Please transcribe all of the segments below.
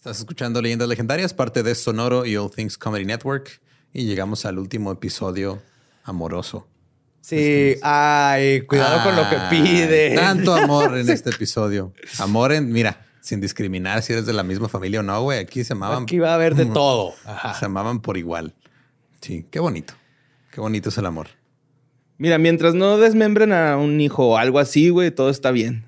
Estás escuchando Leyendas Legendarias, parte de Sonoro y All Things Comedy Network. Y llegamos al último episodio amoroso. Sí, ay, cuidado con lo que pide. Tanto amor en este episodio. Amor en, mira, sin discriminar si eres de la misma familia o no, güey. Aquí se amaban. Aquí va a haber de todo. Se amaban por igual. Sí, qué bonito. Qué bonito es el amor. Mira, mientras no desmembren a un hijo o algo así, güey, todo está bien.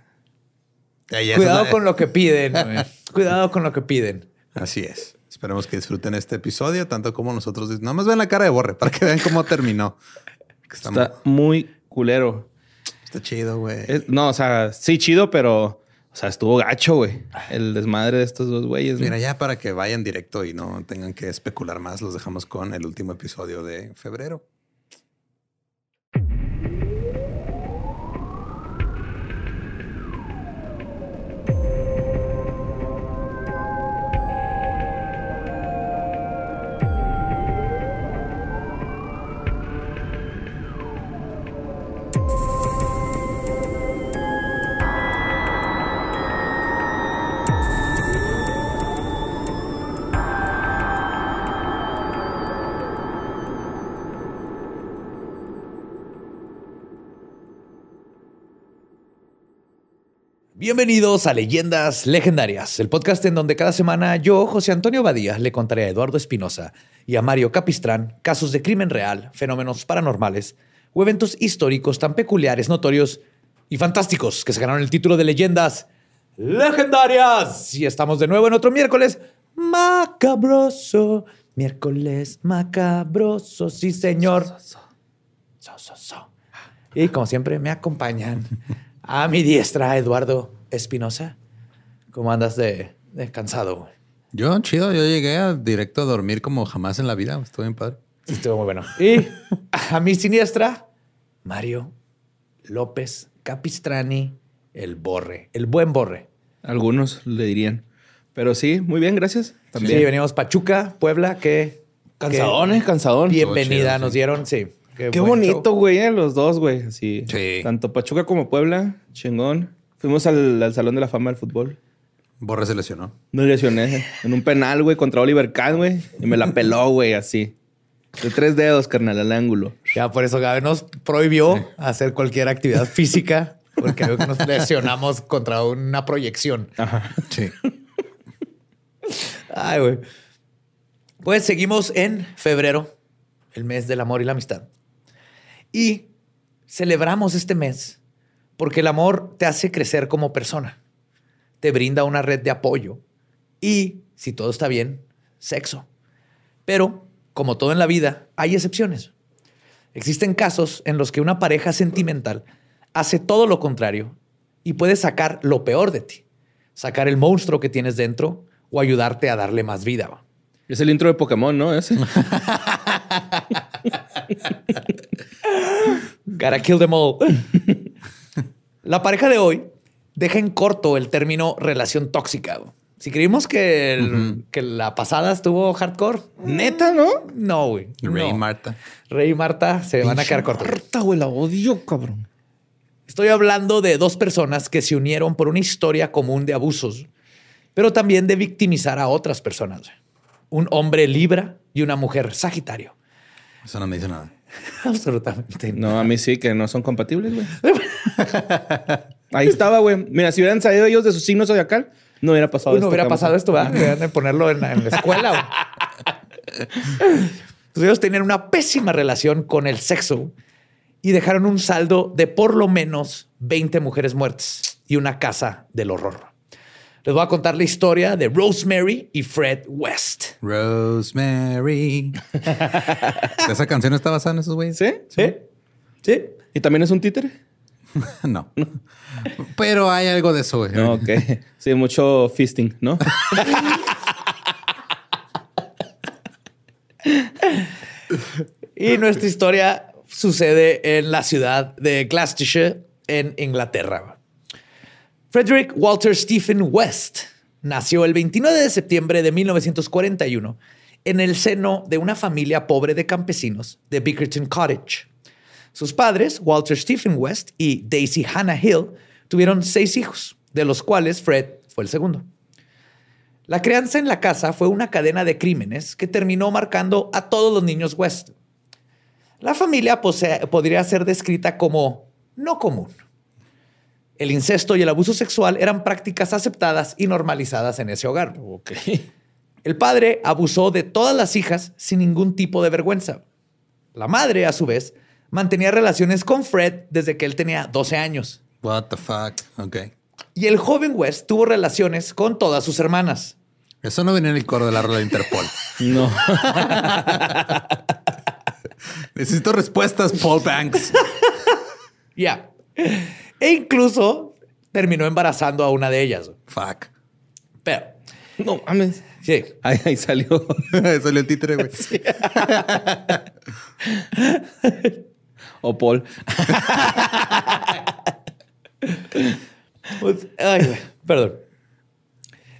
Cuidado con lo que piden. Cuidado con lo que piden. Así es. Esperemos que disfruten este episodio tanto como nosotros. Nada más ven la cara de Borre para que vean cómo terminó. Está, muy culero. Está chido, güey. No, o sea, sí chido, pero... O sea, estuvo gacho, güey. El desmadre de estos dos güeyes. Mira, ya para que vayan directo y no tengan que especular más, los dejamos con el último episodio de febrero. Bienvenidos a Leyendas Legendarias, el podcast en donde cada semana yo, José Antonio Badía, le contaré a Eduardo Espinosa y a Mario Capistrán casos de crimen real, fenómenos paranormales o eventos históricos tan peculiares, notorios y fantásticos que se ganaron el título de Leyendas Legendarias. Y estamos de nuevo en otro miércoles macabroso. Miércoles macabroso, sí señor. Y como siempre me acompañan a mi diestra, Eduardo Espinosa. ¿Cómo andas de, cansado? Yo, chido. Yo llegué a directo a dormir como jamás en la vida. Estuvo bien padre. Sí, estuvo muy bueno. Y a mi siniestra, Mario López Capistrani, el borre, el buen borre. Algunos le dirían. Pero sí, muy bien, gracias. También. Sí, venimos Pachuca, Puebla, que... Cansadón, ¿eh? Cansadón. Bienvenida, nos dieron, sí. Qué, bonito, güey, eh, los dos, güey. Así. Sí. Tanto Pachuca como Puebla, chingón. Fuimos al, Salón de la Fama del Fútbol. Borre se lesionó. No lesioné. En un penal, güey, contra Oliver Kahn, güey. Y me la peló, güey, así. De tres dedos, carnal, al ángulo. Ya por eso Gabe nos prohibió hacer cualquier actividad física porque nos lesionamos contra una proyección. Ajá. Sí. Ay, güey. Pues seguimos en febrero, el mes del amor y la amistad. Y celebramos este mes porque el amor te hace crecer como persona, te brinda una red de apoyo y, si todo está bien, sexo. Pero, como todo en la vida, hay excepciones. Existen casos en los que una pareja sentimental hace todo lo contrario y puede sacar lo peor de ti, sacar el monstruo que tienes dentro o ayudarte a darle más vida. Es el intro de Pokémon, ¿no? Ese. Gotta kill them all. La pareja de hoy deja en corto el término relación tóxica. Si creímos que, que la pasada estuvo hardcore, neta, ¿no? No, güey. Rey y Marta. Rey y Marta se van a quedar cortos. Marta, güey, la odio, cabrón. Estoy hablando de dos personas que se unieron por una historia común de abusos, pero también de victimizar a otras personas. Un hombre Libra y una mujer Sagitario. Eso no me dice nada. Absolutamente. No, a mí sí, que no son compatibles, güey. Ahí estaba, güey. Mira, si hubieran salido ellos de su signo zodiacal, no hubiera pasado esto. No hubiera pasado esto, ¿verdad? Deberían de ponerlo en la, escuela. pues ellos tenían una pésima relación con el sexo y dejaron un saldo de por lo menos 20 mujeres muertas y una casa del horror. Les voy a contar la historia de Rosemary y Fred West. Rosemary. ¿Esa canción está basada en esos güeyes? ¿Sí? ¿Sí? ¿Sí? ¿Y también es un títere? no. Pero hay algo de eso, güey. No, ok. Sí, mucho fisting, ¿no? y nuestra historia sucede en la ciudad de Gloucestershire, en Inglaterra. Frederick Walter Stephen West nació el 29 de septiembre de 1941 en el seno de una familia pobre de campesinos de Bickerton Cottage. Sus padres, Walter Stephen West y Daisy Hannah Hill, tuvieron seis hijos, de los cuales Fred fue el segundo. La crianza en la casa fue una cadena de crímenes que terminó marcando a todos los niños West. La familia podría ser descrita como no común. El incesto y el abuso sexual eran prácticas aceptadas y normalizadas en ese hogar. El padre abusó de todas las hijas sin ningún tipo de vergüenza. La madre, a su vez, mantenía relaciones con Fred desde que él tenía 12 años. What the fuck? Ok. Y el joven West tuvo relaciones con todas sus hermanas. Eso no venía en el coro de la rueda de Interpol. no. Necesito respuestas, Paul Banks. Ya. E incluso terminó embarazando a una de ellas. Fuck. Pero. No mames. Sí. Ahí, salió. salió el títere, güey. o Paul. Pues, ay, perdón.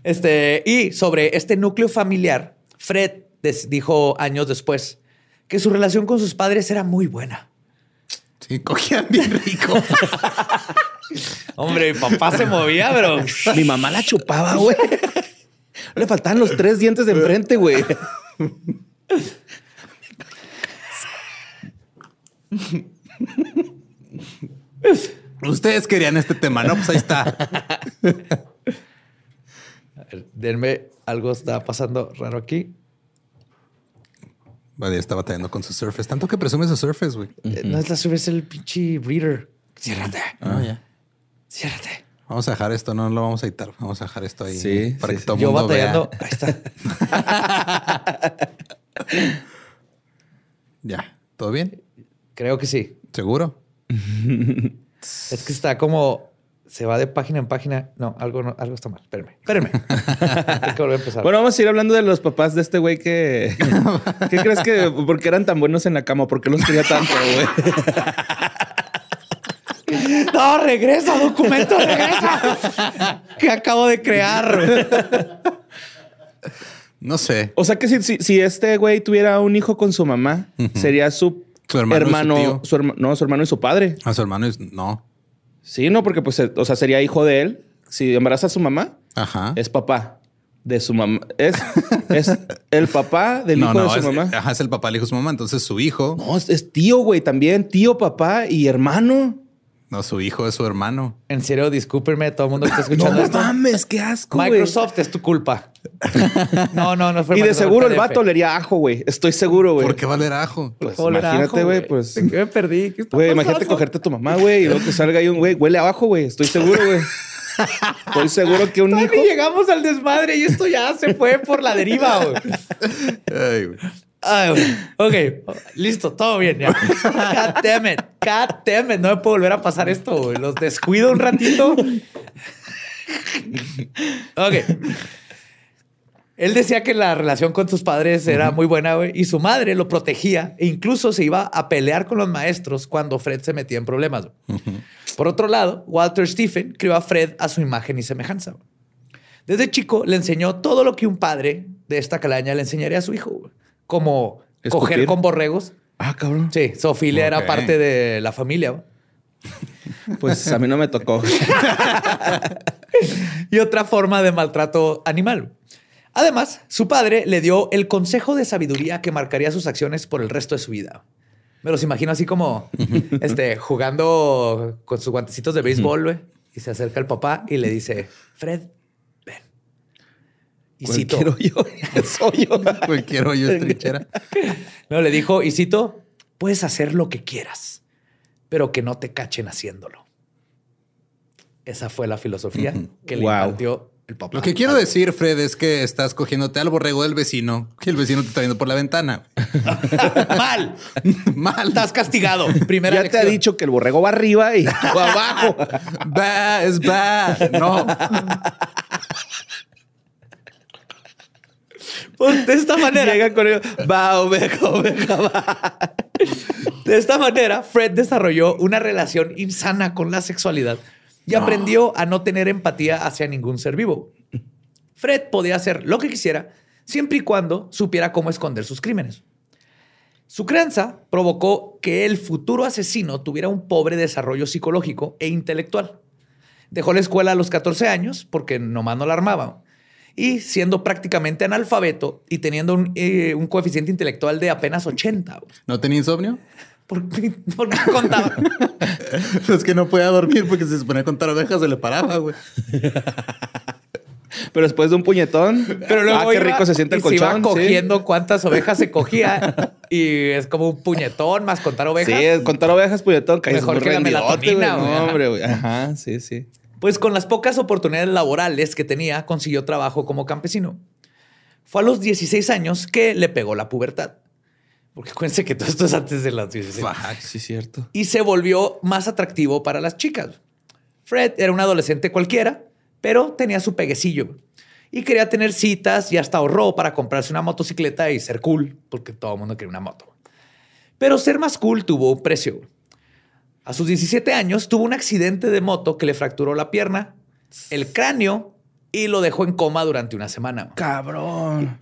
Este, y sobre este núcleo familiar, Fred dijo años después que su relación con sus padres era muy buena. Sí, cogían bien rico. Hombre, mi papá se movía, bro. Mi mamá la chupaba, güey. Le faltaban los tres dientes de enfrente, güey. Ustedes querían este tema, ¿no? Pues ahí está. denme, algo está pasando raro aquí. Vale, estaba batallando con su Surface. Tanto que presume su Surface, güey. Eh, no es la Surface, es el pinche reader. Ciérrate. Ah, ya. Ciérrate. Vamos a dejar esto, no lo vamos a editar. Vamos a dejar esto ahí. Sí. Para que todo mundo batallando. Ahí está. ya. ¿Todo bien? Creo que sí. ¿Seguro? es que está como se va de página en página. No, algo, algo está mal. Espérenme, espérenme. Hay que volver a empezar. Bueno, vamos a ir hablando de los papás de este güey que. ¿Qué crees que.? ¿Por qué eran tan buenos en la cama? ¿Por qué los quería tanto, güey? No, regresa, documento, regresa. que acabo de crear. No sé. O sea que si, si, este güey tuviera un hijo con su mamá, sería su, hermano, su, no, su hermano y su padre. A su hermano es no. Sí, no, porque pues, o sea, sería hijo de él. Si embaraza a su mamá, Ajá. es papá de su mamá. Es, es el papá del hijo de su mamá. Ajá, es el papá del hijo de su mamá. Entonces su hijo. No, es, tío, güey, también. Tío, papá y hermano. No, su hijo es su hermano. En serio, discúlpeme todo el mundo que está escuchando no esto. mames, qué asco. Microsoft es tu culpa. no, no, no fue Y de seguro el vato leería ajo, güey. Estoy seguro, güey. ¿Por qué va a leer ajo? Pues imagínate, güey, pues. ¿De qué me perdí? Güey, imagínate cogerte a tu mamá, güey, y luego que salga ahí un güey, huele abajo, güey. Estoy seguro, güey. Estoy seguro que un hijo. llegamos al desmadre y esto ya se fue por la deriva, güey. Ay, güey. Ok, listo, todo bien. Ya. God damn it. God damn it. No me puedo volver a pasar esto. Güey. Los descuido un ratito. Ok. Él decía que la relación con sus padres era muy buena güey, y su madre lo protegía e incluso se iba a pelear con los maestros cuando Fred se metía en problemas. Por otro lado, Walter Stephen crió a Fred a su imagen y semejanza. Desde chico le enseñó todo lo que un padre de esta calaña le enseñaría a su hijo como coger con borregos. Ah, cabrón. Sí, Sofía era parte de la familia. Pues a mí no me tocó. y otra forma de maltrato animal. Además, su padre le dio el consejo de sabiduría que marcaría sus acciones por el resto de su vida. Me los imagino así como este, jugando con sus guantecitos de béisbol, y se acerca el papá y le dice, Fred, y Cualquier yo. Soy yo. Cualquier hoyo es trinchera. No, le dijo, y puedes hacer lo que quieras, pero que no te cachen haciéndolo. Esa fue la filosofía que le impartió el papá. Lo que quiero decir, Fred, es que estás cogiéndote al borrego del vecino, que el vecino te está viendo por la ventana. Mal. Mal. Estás castigado. Primera ya te ha dicho que el borrego va arriba y va abajo. va, es va. No. Pues, de esta manera. Llega con va, oveja, oveja, va. De esta manera, Fred desarrolló una relación insana con la sexualidad y aprendió a no tener empatía hacia ningún ser vivo. Fred podía hacer lo que quisiera siempre y cuando supiera cómo esconder sus crímenes. Su crianza provocó que el futuro asesino tuviera un pobre desarrollo psicológico e intelectual. Dejó la escuela a los 14 años porque nomás no la armaba y siendo prácticamente analfabeto y teniendo un, eh, coeficiente intelectual de apenas 80. ¿No tenía insomnio? ¿Por qué, contaba? pues que no podía dormir porque si se ponía a contar ovejas se le paraba, güey. Pero después de un puñetón, pero luego ah, qué rico se siente el colchón. Se iba cogiendo cuántas ovejas se cogía y es como un puñetón más contar ovejas. Sí, contar ovejas, puñetón, Mejor que la melatonina, güey. No, hombre, güey. Ajá, sí, sí. Pues con las pocas oportunidades laborales que tenía, consiguió trabajo como campesino. Fue a los 16 años que le pegó la pubertad. Porque acuérdense que todo esto es antes de las 16. Fuck, sí, cierto. Y se volvió más atractivo para las chicas. Fred era un adolescente cualquiera, pero tenía su peguecillo. Y quería tener citas y hasta ahorró para comprarse una motocicleta y ser cool, porque todo el mundo quería una moto. Pero ser más cool tuvo un precio. A sus 17 años tuvo un accidente de moto que le fracturó la pierna, el cráneo y lo dejó en coma durante una semana. Cabrón.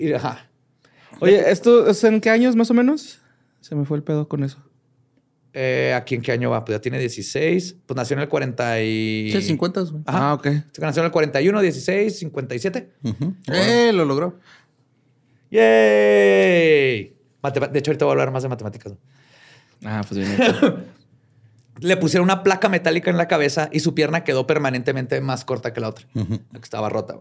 Oye, ¿esto es en qué años más o menos? Se me fue el pedo con eso. Eh, ¿Aquí en qué año va? Pues ya tiene 16. Pues nació en el 40 y... Sí, 50. Ah, ok. Nació en el 41, 16, 57. Eh, lo logró. ¡Yay! de hecho, ahorita voy a hablar más de matemáticas. Ah, pues bien. le pusieron una placa metálica en la cabeza y su pierna quedó permanentemente más corta que la otra, la que estaba rota.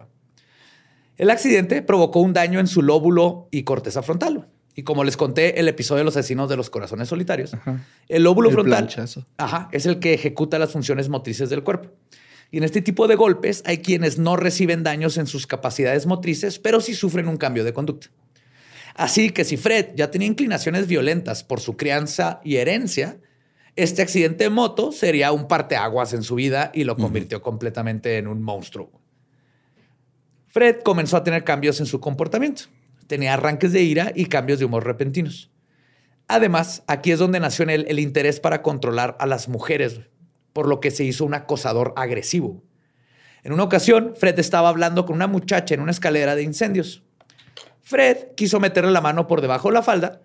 El accidente provocó un daño en su lóbulo y corteza frontal. Y como les conté el episodio de los asesinos de los corazones solitarios, el lóbulo frontal es el que ejecuta las funciones motrices del cuerpo. Y en este tipo de golpes hay quienes no reciben daños en sus capacidades motrices, pero sí sufren un cambio de conducta. Así que si Fred ya tenía inclinaciones violentas por su crianza y herencia, este accidente de moto sería un parteaguas en su vida y lo convirtió completamente en un monstruo. Fred comenzó a tener cambios en su comportamiento. Tenía arranques de ira y cambios de humor repentinos. Además, aquí es donde nació en él el interés para controlar a las mujeres, por lo que se hizo un acosador agresivo. En una ocasión, Fred estaba hablando con una muchacha en una escalera de incendios. Fred quiso meterle la mano por debajo de la falda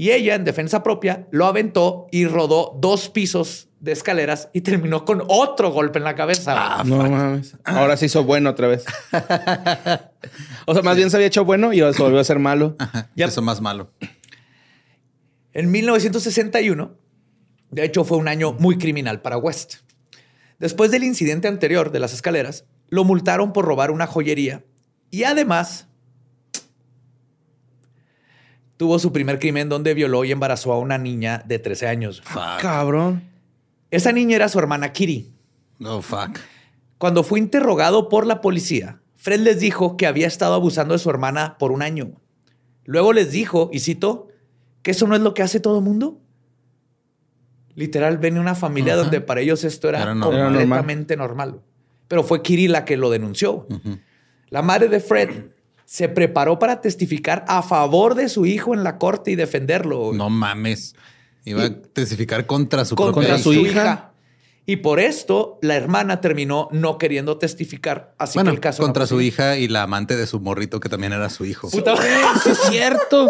y ella, en defensa propia, lo aventó y rodó dos pisos de escaleras y terminó con otro golpe en la cabeza. Ah, no mames. Ahora se hizo bueno otra vez. o sea, más bien se había hecho bueno y ahora se volvió a ser malo. Ya Eso más malo. En 1961, de hecho, fue un año muy criminal para West. Después del incidente anterior de las escaleras, lo multaron por robar una joyería y además tuvo su primer crimen donde violó y embarazó a una niña de 13 años. Cabrón. Esa niña era su hermana Kiri. No, fuck. Cuando fue interrogado por la policía, Fred les dijo que había estado abusando de su hermana por un año. Luego les dijo, y cito, que eso no es lo que hace todo el mundo. Literal, ven una familia donde para ellos esto era, completamente normal. Pero fue Kiri la que lo denunció. La madre de Fred se preparó para testificar a favor de su hijo en la corte y defenderlo. No mames. Iba a testificar contra su, contra su hija. Y por esto la hermana terminó no queriendo testificar. Así que el caso contra su hija y la amante de su morrito que también era su hijo. Puta, es cierto.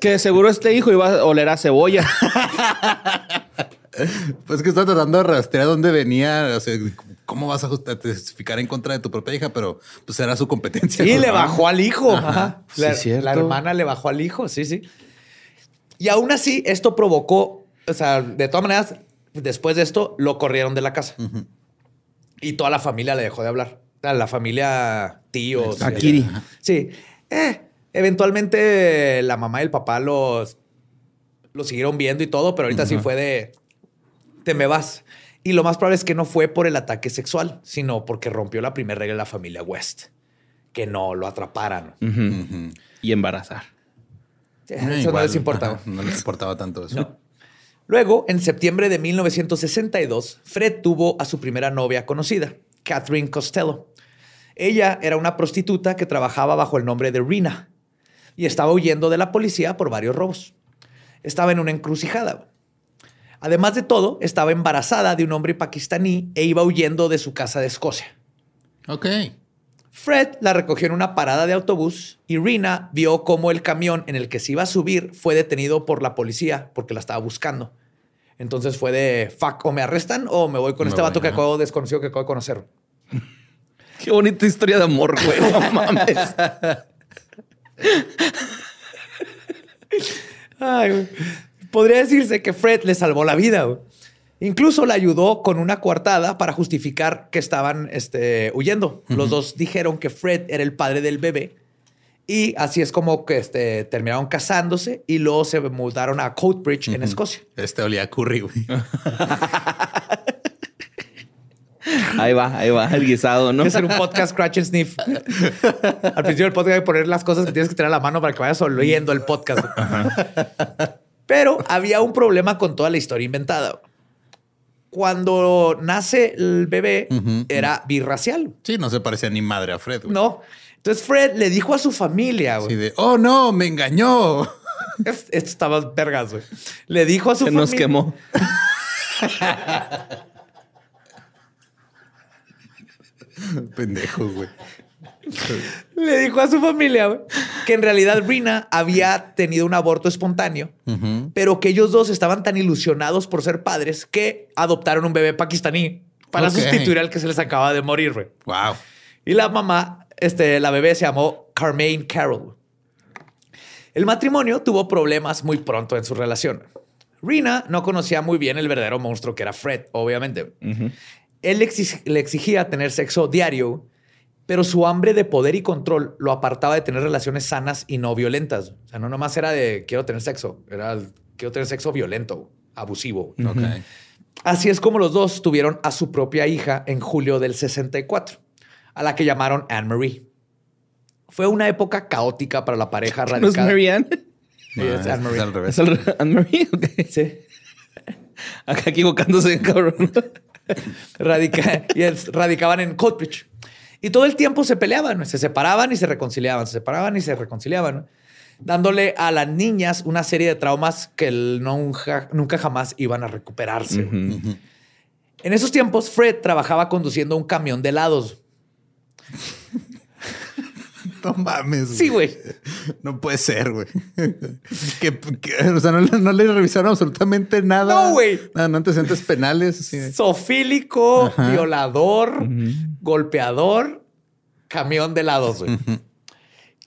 que seguro este hijo iba a oler a cebolla. pues que está tratando de rastrear dónde venía, o sea, ¿cómo vas a testificar en contra de tu propia hija? Pero pues era su competencia. Sí, le bajó al hijo. La, la, hermana le bajó al hijo, sí, sí. Y aún así, esto provocó, o sea, de todas maneras, después de esto, lo corrieron de la casa. Y toda la familia le dejó de hablar. La familia, tíos. Akiri. Sí. Eh, eventualmente la mamá y el papá los, lo siguieron viendo y todo, pero ahorita sí fue de, te me vas. Y lo más probable es que no fue por el ataque sexual, sino porque rompió la primera regla de la familia West, que no lo atraparan. Y embarazar. eso no les importaba. No, les importaba tanto eso. Luego, en septiembre de 1962, Fred tuvo a su primera novia conocida, Catherine Costello. Ella era una prostituta que trabajaba bajo el nombre de Rina y estaba huyendo de la policía por varios robos. Estaba en una encrucijada. Además de todo, estaba embarazada de un hombre pakistaní e iba huyendo de su casa de Escocia. Ok. Fred la recogió en una parada de autobús y Rina vio cómo el camión en el que se iba a subir fue detenido por la policía porque la estaba buscando. Entonces fue de fuck, o me arrestan o me voy con este vato que acabo desconocido que acabo de conocer. Qué bonita historia de amor, güey. No mames. Podría decirse que Fred le salvó la vida. Incluso le ayudó con una coartada para justificar que estaban este, huyendo. Los dos dijeron que Fred era el padre del bebé. Y así es como que este, terminaron casándose y luego se mudaron a Coatbridge en Escocia. Este olía a curry, güey. Ahí va, ahí va, el guisado, ¿no? Es hacer un podcast Scratch and Sniff. Al principio del podcast hay que poner las cosas que tienes que tener a la mano para que vayas oyendo el podcast. Pero había un problema con toda la historia inventada. Cuando nace el bebé, era birracial. Sí, no se parecía ni madre a Fred. No. Entonces Fred le dijo a su familia, güey. de, oh no, me engañó. Esto estaba vergas, güey. Le dijo a su familia. Se nos quemó. Pendejo, güey. Le dijo a su familia que en realidad Rina había tenido un aborto espontáneo, pero que ellos dos estaban tan ilusionados por ser padres que adoptaron un bebé pakistaní para sustituir al que se les acaba de morir. Wow. Y la mamá, este, la bebé se llamó Carmaine Carroll. El matrimonio tuvo problemas muy pronto en su relación. Rina no conocía muy bien el verdadero monstruo que era Fred, obviamente. Él le exigía tener sexo diario, pero su hambre de poder y control lo apartaba de tener relaciones sanas y no violentas. O sea, no nomás era de quiero tener sexo, era quiero tener sexo violento, abusivo. Así es como los dos tuvieron a su propia hija en julio del 64, a la que llamaron Anne Marie. Fue una época caótica para la pareja radical. ¿No es Marianne? Sí, es Anne Marie. Es al revés. ¿Es Anne Marie? Sí. Acá equivocándose, cabrón. Radica y radicaban en Coatbridge. Y todo el tiempo se peleaban, se separaban y se reconciliaban, se separaban y se reconciliaban, dándole a las niñas una serie de traumas que nunca, nunca jamás iban a recuperarse. En esos tiempos, Fred trabajaba conduciendo un camión de helados. No mames. Sí, güey. No puede ser, güey. o sea, no, le revisaron absolutamente nada. No, güey. Nada, no antecedentes penales. Sofílico, violador, golpeador, camión de lados, güey.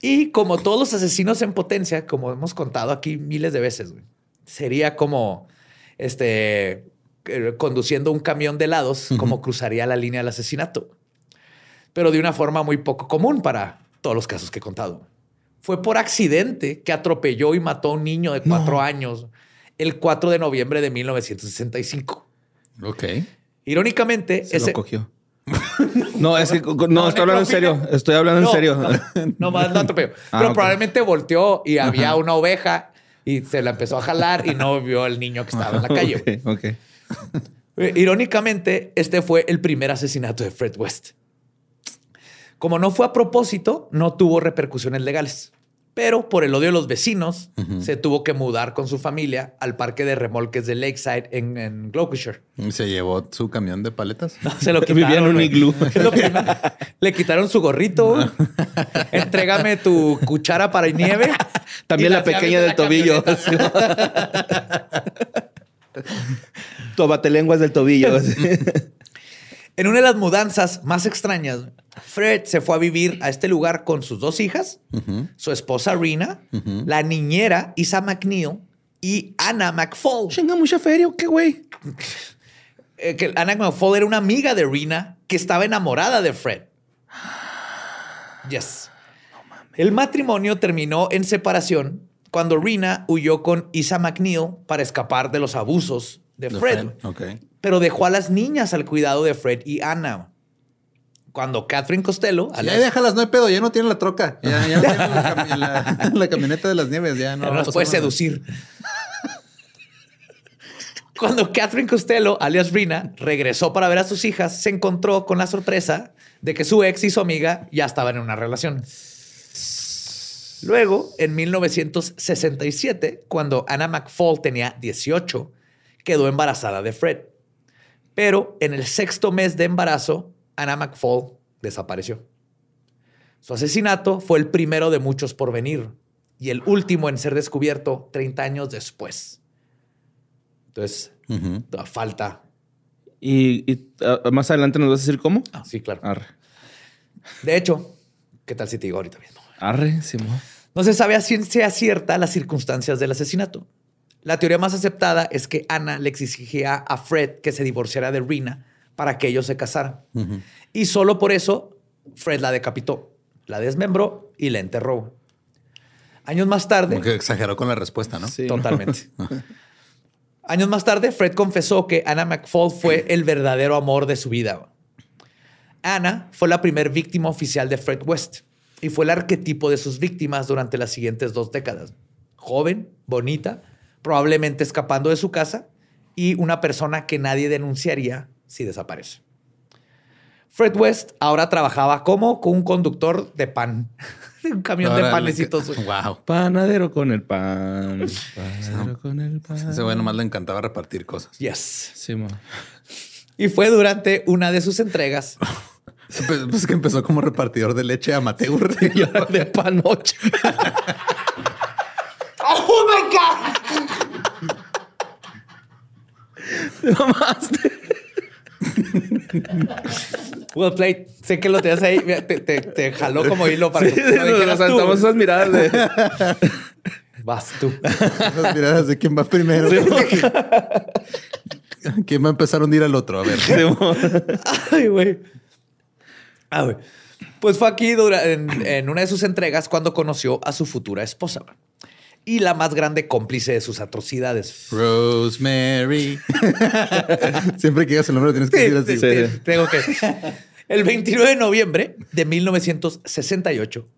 Y como todos los asesinos en potencia, como hemos contado aquí miles de veces, güey, sería como este eh, conduciendo un camión de helados, como cruzaría la línea del asesinato. Pero de una forma muy poco común para todos los casos que he contado. Fue por accidente que atropelló y mató a un niño de cuatro años el 4 de noviembre de 1965. Ok. Irónicamente, Se ese... lo cogió. no, es que no, estoy hablando en serio. Estoy hablando en serio. No, más no atropelló. Ah, Pero probablemente volteó y había una oveja y se la empezó a jalar y no vio al niño que estaba en la calle. Ok. Irónicamente, este fue el primer asesinato de Fred West. Como no fue a propósito, no tuvo repercusiones legales. Pero por el odio de los vecinos, se tuvo que mudar con su familia al parque de remolques de Lakeside en, en Gloucestershire. ¿Se llevó su camión de paletas? se lo quitaron. Vivía en un iglú. Le quitaron su gorrito. Entrégame tu cuchara para nieve. También la, pequeña del tobillo. tu lenguas del tobillo. En una de las mudanzas más extrañas, Fred se fue a vivir a este lugar con sus dos hijas, su esposa Rina, la niñera Isa McNeil y Anna McFall. Chinga, mucha feria, ¿qué güey? Eh, que Anna McFall era una amiga de Rina que estaba enamorada de Fred. Yes. El matrimonio terminó en separación cuando Rina huyó con Isa McNeil para escapar de los abusos de Fred. Pero dejó a las niñas al cuidado de Fred y Anna. Cuando Catherine Costello. Ya déjalas, no hay pedo, ya no tienen la troca. Ya, ya no tienen la, camioneta de las nieves, ya no. no las puede seducir. Cuando Catherine Costello, alias Rina, regresó para ver a sus hijas, se encontró con la sorpresa de que su ex y su amiga ya estaban en una relación. Luego, en 1967, cuando Anna McFall tenía 18, quedó embarazada de Fred. Pero en el sexto mes de embarazo, Anna McFall desapareció. Su asesinato fue el primero de muchos por venir y el último en ser descubierto 30 años después. Entonces, falta. ¿Y, ah, más adelante nos vas a decir cómo? Ah, sí, claro. De hecho, ¿qué tal si te digo ahorita mismo? Arre, Simón. No se sabe a ciencia cierta las circunstancias del asesinato. La teoría más aceptada es que Ana le exigía a Fred que se divorciara de Rina para que ellos se casaran. Y solo por eso Fred la decapitó, la desmembró y la enterró. Años más tarde. Como que exageró con la respuesta, ¿no? Sí. Totalmente. Años más tarde, Fred confesó que Anna McFall fue el verdadero amor de su vida. Anna fue la primer víctima oficial de Fred West y fue el arquetipo de sus víctimas durante las siguientes dos décadas. Joven, bonita, probablemente escapando de su casa y una persona que nadie denunciaría si desaparece. Fred West ahora trabajaba como un conductor de pan, un camión de panecitos. Wow. Panadero con el pan. Panadero con el pan. Ese güey nomás le encantaba repartir cosas. Yes. Sí, y fue durante una de sus entregas pues, pues, que empezó como repartidor de leche amateur de panoche. ¡Oh, my God! Te mamaste. well played. Sé que lo tenías ahí. Te, te, te jaló como hilo para que no nos saltamos esas miradas de... Vas tú. Las miradas de quién va primero. ¿Quién va a empezar a hundir al otro? A ver. Ay, güey. Ah, pues fue aquí en, una de sus entregas cuando conoció a su futura esposa y la más grande cómplice de sus atrocidades. Rosemary. Siempre que digas el nombre tienes que decir así. tengo que. El 29 de noviembre de 1968,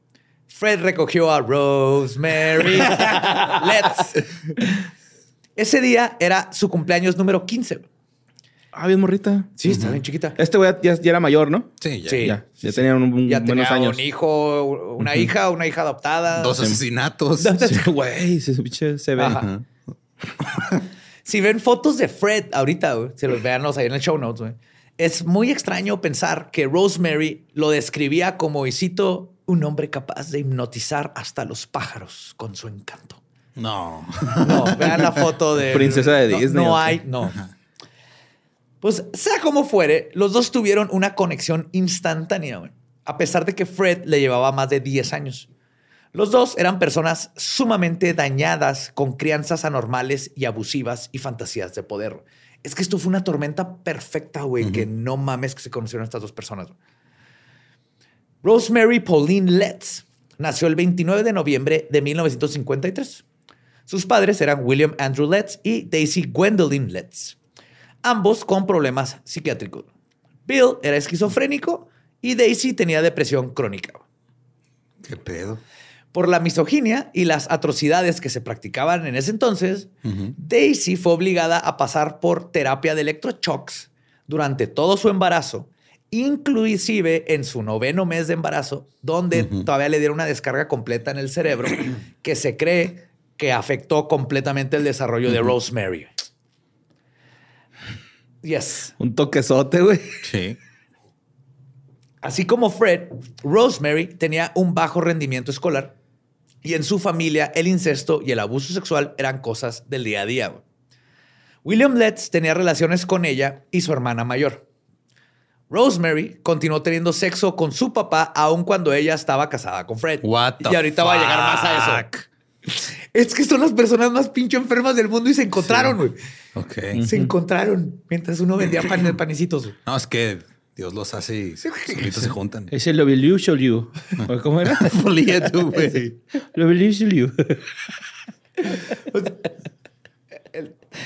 Fred recogió a Rosemary Let's. Ese día era su cumpleaños número 15. Ah, bien morrita. Sí, está bien chiquita. Este güey ya, era mayor, ¿no? Sí, ya. Sí. Ya, ya tenía un, ya tenía un hijo, una hija, una hija adoptada. Dos asesinatos. Güey, se, se ve. si ven fotos de Fred ahorita, se los vean ahí en el show notes, güey. Es muy extraño pensar que Rosemary lo describía como, y cito, un hombre capaz de hipnotizar hasta los pájaros con su encanto. No. No, vean la foto de... Princesa de Disney. No, hay, no. Pues sea como fuere, los dos tuvieron una conexión instantánea, a pesar de que Fred le llevaba más de 10 años. Los dos eran personas sumamente dañadas con crianzas anormales y abusivas y fantasías de poder. Es que esto fue una tormenta perfecta, güey, que no mames que se conocieron estas dos personas. Rosemary Pauline Letts nació el 29 de noviembre de 1953. Sus padres eran William Andrew Letts y Daisy Gwendolyn Letts ambos con problemas psiquiátricos. Bill era esquizofrénico y Daisy tenía depresión crónica. ¿Qué pedo? Por la misoginia y las atrocidades que se practicaban en ese entonces, Daisy fue obligada a pasar por terapia de electroshocks durante todo su embarazo, inclusive en su noveno mes de embarazo, donde todavía le dieron una descarga completa en el cerebro que se cree que afectó completamente el desarrollo de Rosemary. Yes. Un toquezote, güey. Sí. Así como Fred, Rosemary tenía un bajo rendimiento escolar y en su familia el incesto y el abuso sexual eran cosas del día a día. William Letts tenía relaciones con ella y su hermana mayor. Rosemary continuó teniendo sexo con su papá aun cuando ella estaba casada con Fred. y ahorita va a llegar más a eso. Es que son las personas más pincho enfermas del mundo y se encontraron, güey. Ok. Se encontraron mientras uno vendía pan, panecitos. No, es que Dios los hace y se juntan. Es el you. ¿Cómo era? tú, güey. you.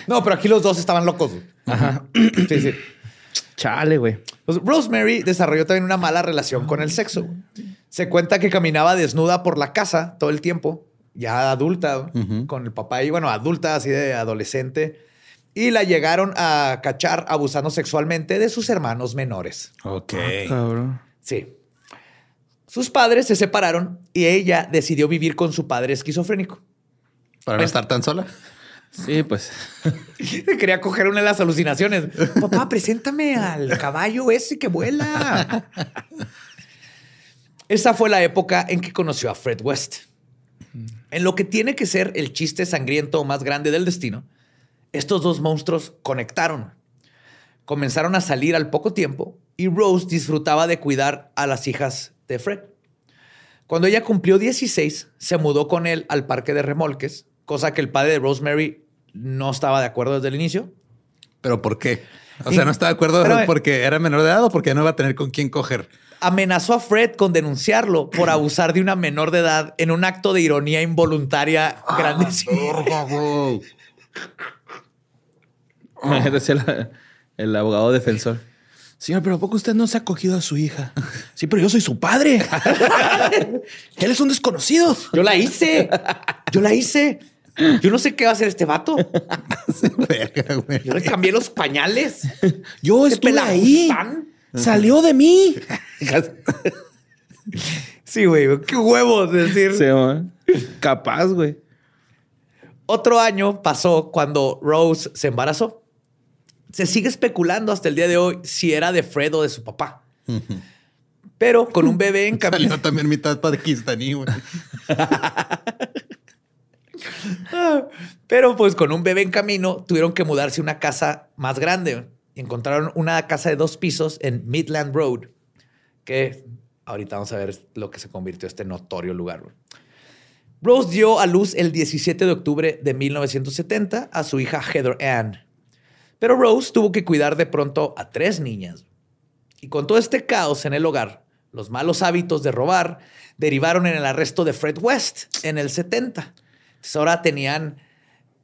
No, pero aquí los dos estaban locos. Ajá. Sí, sí. Chale, güey. Pues Rosemary desarrolló también una mala relación con el sexo. Se cuenta que caminaba desnuda por la casa todo el tiempo ya adulta, con el papá y bueno, adulta, así de adolescente. Y la llegaron a cachar abusando sexualmente de sus hermanos menores. Ok. Ah, sí. Sus padres se separaron y ella decidió vivir con su padre esquizofrénico. Para no estar tan sola. Sí, pues. Quería coger una de las alucinaciones. Papá, preséntame al caballo ese que vuela. Esa fue la época en que conoció a Fred West. En lo que tiene que ser el chiste sangriento más grande del destino, estos dos monstruos conectaron. comenzaron a salir al poco tiempo y Rose disfrutaba de cuidar a las hijas de Fred. Cuando ella cumplió 16, se mudó con él al parque de remolques, cosa que el padre de Rosemary no estaba de acuerdo desde el inicio. ¿Pero por qué? O sea, no estaba de acuerdo porque era menor de edad o porque no iba a tener con quién coger. Amenazó a Fred con denunciarlo por abusar de una menor de edad en un acto de ironía involuntaria ah, grandísimo. Decía el abogado defensor. Señor, pero ¿a poco usted no se ha cogido a su hija? Sí, pero yo soy su padre. Él es un desconocido. Yo la hice. Yo la hice. Yo no sé qué va a hacer este vato. Yo le cambié los pañales. Yo estuve ahí. Salió de mí. sí, güey. Qué huevos decir. Capaz, güey. Otro año pasó cuando Rose se embarazó. Se sigue especulando hasta el día de hoy si era de Fred o de su papá. Pero con un bebé en camino. Salió también mitad pakistaní, güey. Pero pues con un bebé en camino tuvieron que mudarse a una casa más grande. Encontraron una casa de dos pisos en Midland Road, que ahorita vamos a ver lo que se convirtió este notorio lugar. Rose dio a luz el 17 de octubre de 1970 a su hija Heather Ann. Pero Rose tuvo que cuidar de pronto a tres niñas. Y con todo este caos en el hogar, los malos hábitos de robar derivaron en el arresto de Fred West en el 70 ahora tenían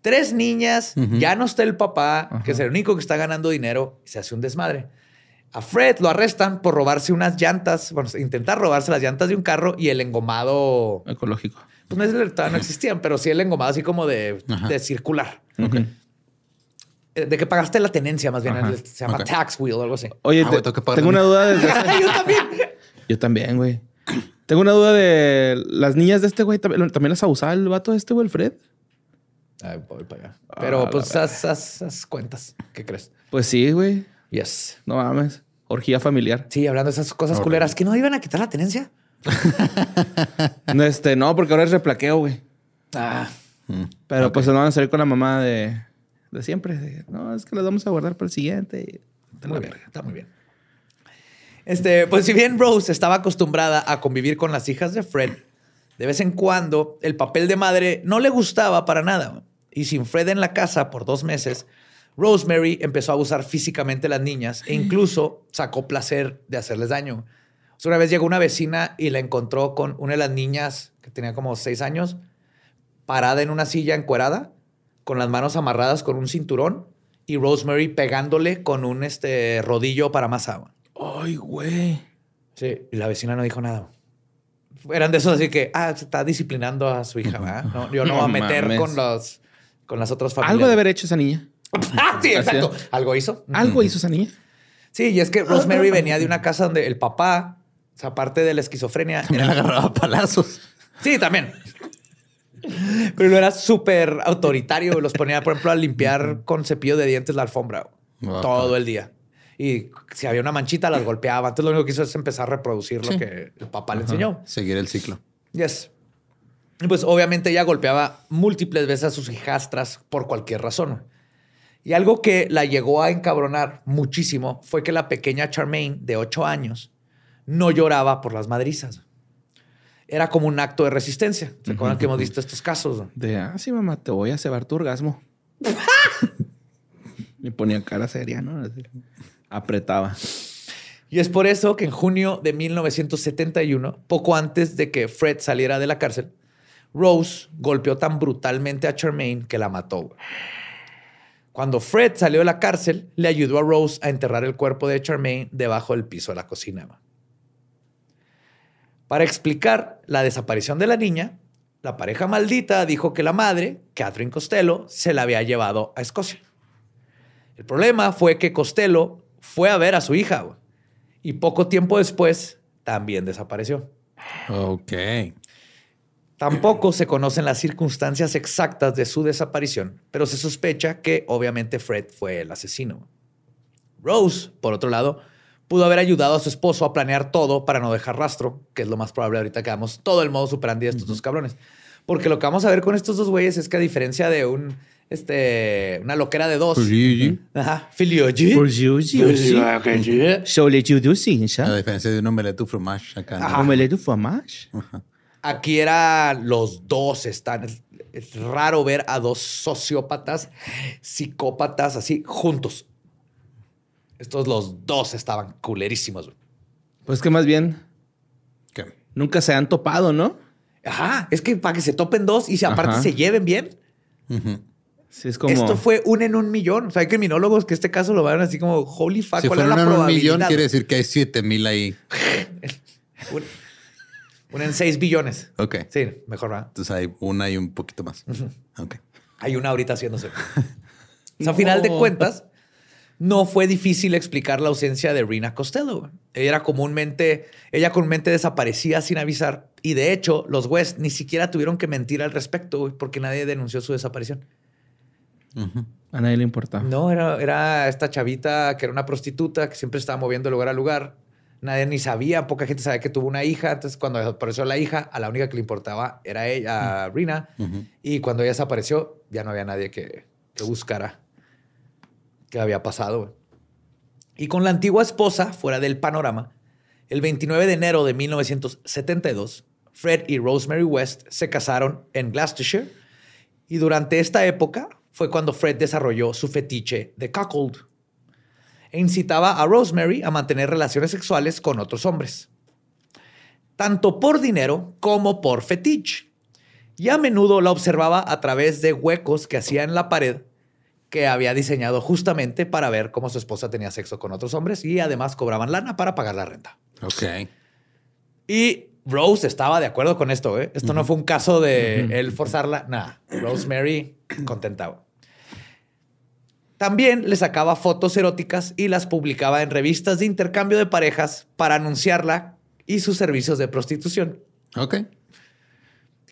tres niñas, ya no está el papá, que es el único que está ganando dinero, y se hace un desmadre. A Fred lo arrestan por robarse unas llantas, bueno, intentar robarse las llantas de un carro y el engomado ecológico. Pues no, es, no existían, pero sí el engomado así como de, circular. Eh, de que pagaste la tenencia, más bien. Se llama tax wheel o algo así. Oye, ah, tengo una duda. De... Yo también. Yo también, güey. Tengo una duda de las niñas de este güey. ¿También, las abusaba el vato de este güey, el Fred? Ay, voy para allá. Pero ah, pues haz, cuentas. ¿Qué crees? Pues sí, güey. Yes. No mames. Orgía familiar. Sí, hablando de esas cosas culeras. ¿Que no iban a quitar la tenencia? no, este, no, porque ahora es replaqueo, güey. Ah. Mm. Pero pues se van a salir con la mamá de, de siempre. no, es que las vamos a guardar para el siguiente. Está muy bien. Está muy bien. Este, pues si bien Rose estaba acostumbrada a convivir con las hijas de Fred, de vez en cuando el papel de madre no le gustaba para nada. Y sin Fred en la casa por dos meses, Rosemary empezó a abusar físicamente a las niñas e incluso sacó placer de hacerles daño. una vez llegó una vecina y la encontró con una de las niñas que tenía como seis años, parada en una silla encuerada, con las manos amarradas con un cinturón y Rosemary pegándole con un este, rodillo para más agua. Ay, güey. Sí, y la vecina no dijo nada. Eran de esos así que, ah, se está disciplinando a su hija, ¿verdad? No, yo no, voy a meter con, los, con las otras familias. Algo de haber hecho esa niña. ah, sí, exacto. Algo hizo. Algo hizo esa niña. Sí, y es que Rosemary venía de una casa donde el papá, o sea, aparte de la esquizofrenia, también era... agarraba palazos. Sí, también. Pero no era súper autoritario. Los ponía, por ejemplo, a limpiar con cepillo de dientes la alfombra todo el día y si había una manchita las golpeaba. Entonces lo único que hizo es empezar a reproducir lo que el papá le enseñó. Seguir el ciclo. Yes. Pues obviamente ella golpeaba múltiples veces a sus hijastras por cualquier razón. Y algo que la llegó a encabronar muchísimo fue que la pequeña Charmaine, de 8 años, no lloraba por las madrizas. Era como un acto de resistencia. ¿Se acuerdan que hemos visto estos casos? De, ah, sí, mamá, te voy a cebar tu orgasmo. Me ponía cara seria, ¿no? apretaba. Y es por eso que en junio de 1971, poco antes de que Fred saliera de la cárcel, Rose golpeó tan brutalmente a Charmaine que la mató. Cuando Fred salió de la cárcel, le ayudó a Rose a enterrar el cuerpo de Charmaine debajo del piso de la cocina. Para explicar la desaparición de la niña, la pareja maldita dijo que la madre, Catherine Costello, se la había llevado a Escocia. El problema fue que Costello fue a ver a su hija y poco tiempo después también desapareció. Ok. Tampoco se conocen las circunstancias exactas de su desaparición, pero se sospecha que obviamente Fred fue el asesino. Rose, por otro lado, pudo haber ayudado a su esposo a planear todo para no dejar rastro, que es lo más probable ahorita que hagamos todo el modo superandi de estos dos cabrones. Porque lo que vamos a ver con estos dos güeyes es que a diferencia de un este, una loquera de dos. Ajá, filioji. A diferencia de un omelette fromage acá. ¿no? Omelette fromage. Aquí era los dos están. Es, raro ver a dos sociópatas, psicópatas así juntos. Estos los dos estaban culerísimos. güey. Pues que más bien ¿Qué? nunca se han topado, ¿no? Ajá, es que para que se topen dos y se, aparte Ajá. se lleven bien. Sí, es como. Esto fue un en un millón. O sea, hay criminólogos que este caso lo van así como, holy fuck, Si ¿cuál la en un probabilidad? millón, quiere decir que hay siete mil ahí. Un, un en seis billones. Ok. Sí, mejor va. Entonces hay una y un poquito más. Ok. Hay una ahorita haciéndose. O sea, a final de cuentas, no fue difícil explicar la ausencia de Rina Costello. Ella era comúnmente, ella comúnmente desaparecía sin avisar. Y de hecho, los West ni siquiera tuvieron que mentir al respecto, porque nadie denunció su desaparición. A nadie le importa. No, era, era esta chavita que era una prostituta que siempre estaba moviendo de lugar a lugar. Nadie ni sabía, poca gente sabía que tuvo una hija. Entonces, cuando desapareció la hija, a la única que le importaba era ella, a Rina. Y cuando ella desapareció, ya no había nadie que, que buscara qué había pasado. Y con la antigua esposa fuera del panorama, el 29 de enero de 1972, Fred y Rosemary West se casaron en Gloucestershire. Y durante esta época fue cuando Fred desarrolló su fetiche de cuckold e incitaba a Rosemary a mantener relaciones sexuales con otros hombres, tanto por dinero como por fetiche. Y a menudo la observaba a través de huecos que hacía en la pared que había diseñado justamente para ver cómo su esposa tenía sexo con otros hombres y además cobraban lana para pagar la renta. Ok. Y Rose estaba de acuerdo con esto. ¿eh? Esto no fue un caso de él forzarla. Nada. Rosemary contentaba. También le sacaba fotos eróticas y las publicaba en revistas de intercambio de parejas para anunciarla y sus servicios de prostitución. Ok.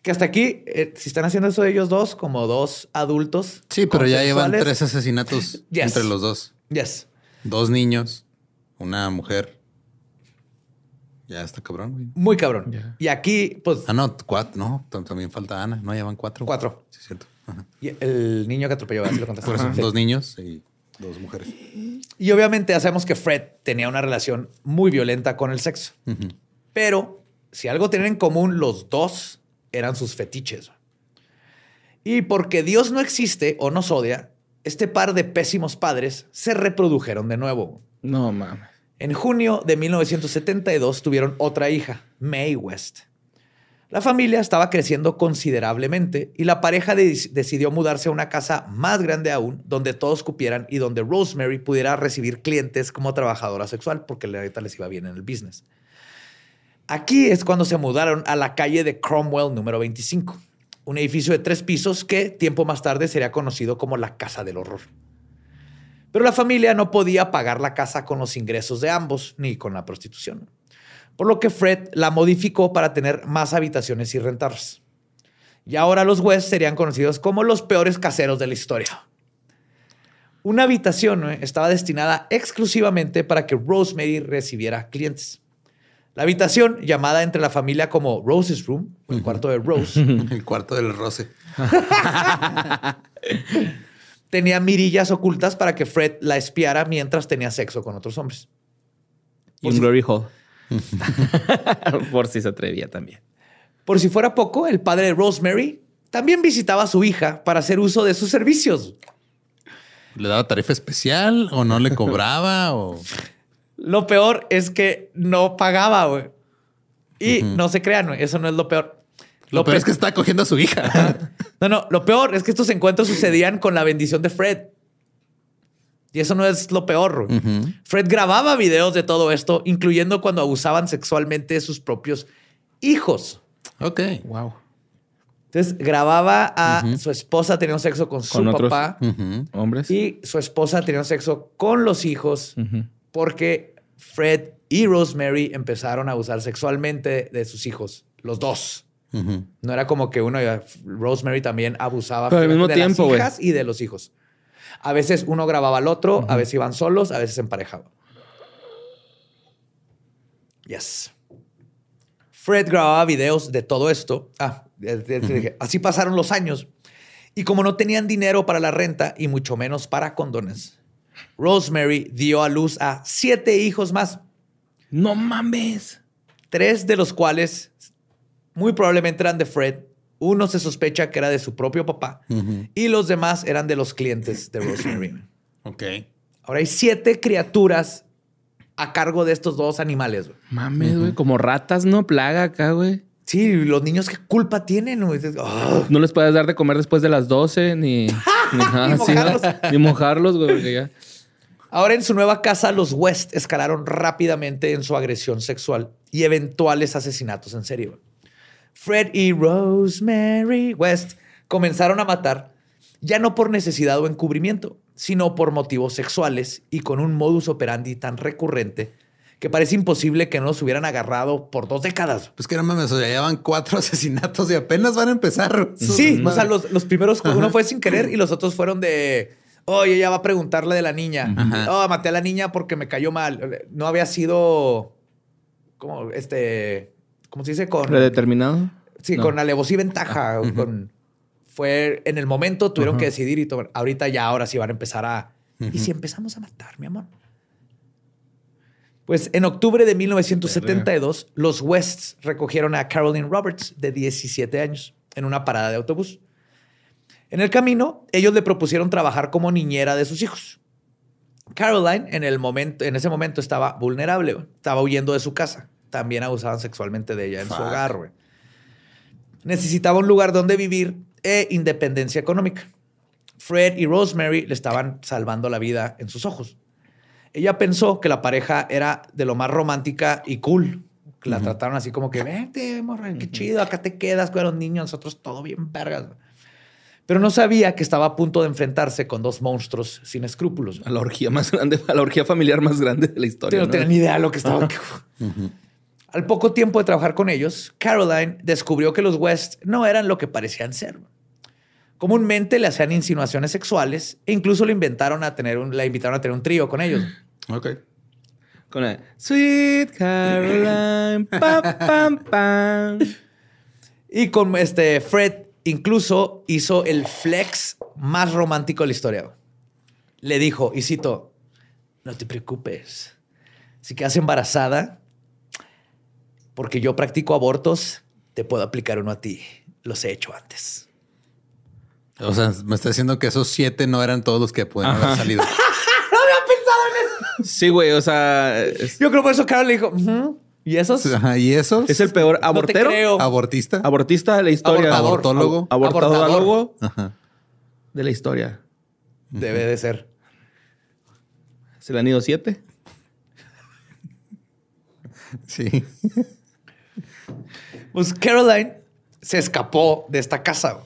Que hasta aquí, eh, si están haciendo eso ellos dos, como dos adultos. Sí, pero ya llevan tres asesinatos Yes. entre los dos. Yes. Dos niños, una mujer. Ya está cabrón, güey. Muy cabrón. Y aquí, pues, Ah, no, cuatro. No, también falta Ana. No, ya van cuatro. Cuatro. Sí, es cierto. Ajá. y el niño que atropelló, así lo contaste. Por eso, Sí. dos niños y dos mujeres. Y obviamente ya sabemos que Fred tenía una relación muy violenta con el sexo. Pero si algo tienen en común los dos eran sus fetiches. Y porque Dios no existe o nos odia, este par de pésimos padres se reprodujeron de nuevo. No mames. En junio de 1972 tuvieron otra hija, Mae West. La familia estaba creciendo considerablemente y la pareja de- decidió mudarse a una casa más grande aún, donde todos cupieran y donde Rosemary pudiera recibir clientes como trabajadora sexual, porque ahorita les iba bien en el business. Aquí es cuando se mudaron a la calle de Cromwell número 25, un edificio de tres pisos que tiempo más tarde sería conocido como la Casa del Horror. Pero la familia no podía pagar la casa con los ingresos de ambos ni con la prostitución. Por lo que Fred la modificó para tener más habitaciones y rentarlas. Y ahora los West serían conocidos como los peores caseros de la historia. Una habitación ¿eh? estaba destinada exclusivamente para que Rosemary recibiera clientes. La habitación, llamada entre la familia como Rose's Room, o el cuarto de Rose, El cuarto del roce. tenía mirillas ocultas para que Fred la espiara mientras tenía sexo con otros hombres. Y un Glory Hall. Por si se atrevía también. Por si fuera poco, el padre de Rosemary también visitaba a su hija para hacer uso de sus servicios. ¿Le daba tarifa especial o no le cobraba? o... Lo peor es que no pagaba, güey. Y no se crean, güey, eso no es lo peor. Lo, peor pe- es que está cogiendo a su hija. No, no, lo peor es que estos encuentros sucedían con la bendición de Fred. Y eso no es lo peor. Fred grababa videos de todo esto, incluyendo cuando abusaban sexualmente de sus propios hijos. ok. Wow. Entonces grababa a su esposa teniendo sexo con su otros. papá. Hombres. y su esposa teniendo sexo con los hijos porque Fred y Rosemary empezaron a abusar sexualmente de sus hijos, los dos. No era como que uno, Rosemary también abusaba Pero al mismo de tiempo, las hijas y de los hijos. A veces uno grababa al otro, a veces iban solos, a veces emparejaban. Yes. Fred grababa videos de todo esto. Ah, dije. así pasaron los años. Y como no tenían dinero para la renta y mucho menos para condones, Rosemary dio a luz a siete hijos más. No mames. Tres de los cuales muy probablemente eran de Fred. Uno se sospecha que era de su propio papá y los demás eran de los clientes de Rosemary. Ok. Ahora hay siete criaturas a cargo de estos dos animales. güey. Mames, güey. Como ratas, ¿no? Plaga acá, güey. Sí, los niños qué culpa tienen. No les puedes dar de comer después de las 12 ni, ni, nada así, ¿no? mojarlos. Ni mojarlos, güey. porque ya- Ahora en su nueva casa, los West escalaron rápidamente en su agresión sexual y eventuales asesinatos en serie. Fred y Rosemary West comenzaron a matar ya no por necesidad o encubrimiento, sino por motivos sexuales y con un modus operandi tan recurrente que parece imposible que no los hubieran agarrado por dos décadas. Pues que no mames, o sea, cuatro asesinatos y apenas van a empezar. Sí, o sea, los, los primeros, uno fue sin querer y los otros fueron de, oye, ella va a preguntarle de la niña. Ajá. Oh, maté a la niña porque me cayó mal. No había sido, como, este, ¿cómo se dice? Con, ¿Predeterminado? sí, No. con alevosía y ventaja. con, fue en el momento, tuvieron que decidir y tomar. Ahorita ya, ahora sí van a empezar a... ¿Y si empezamos a matar, mi amor? Pues en octubre de 1972, los Wests recogieron a Carolyn Roberts, de 17 años, en una parada de autobús. En el camino, ellos le propusieron trabajar como niñera de sus hijos. Caroline en, el momento, en ese momento estaba vulnerable, estaba huyendo de su casa. También abusaban sexualmente de ella en su hogar. güey. Necesitaba un lugar donde vivir e independencia económica. Fred y Rosemary le estaban salvando la vida en sus ojos. Ella pensó que la pareja era de lo más romántica y cool. La trataron así como que, vente, morra, qué chido, acá te quedas con los niños, nosotros todo bien vergas. Pero no sabía que estaba a punto de enfrentarse con dos monstruos sin escrúpulos. A la orgía más grande, a la orgía familiar más grande de la historia. no ¿no? tenía ni idea de lo que estaba. Al poco tiempo de trabajar con ellos, Caroline descubrió que los West no eran lo que parecían ser. Comúnmente le hacían insinuaciones sexuales e incluso le inventaron a tener un, la invitaron a tener un trío con ellos. Ok. Con la Sweet Caroline. pam, pam, pam. Y con este Fred incluso hizo el flex más romántico de la historia. Le dijo, y cito, no te preocupes. Si quedas embarazada, porque yo practico abortos, te puedo aplicar uno a ti. Los he hecho antes. O sea, me está diciendo que esos siete no eran todos los que pueden Ajá. haber salido. Sí, güey. O sea, es, Yo creo por eso Carol le dijo, "Ujú, ¿y esos? Ajá, ¿Y esos? es el peor No te abortero. creo. abortista. Abortista de la historia. Abortador. Abortólogo. Abortadólogo Ajá. de la historia. Debe de ser. Se le han ido siete. Sí. Pues Caroline se escapó de esta casa.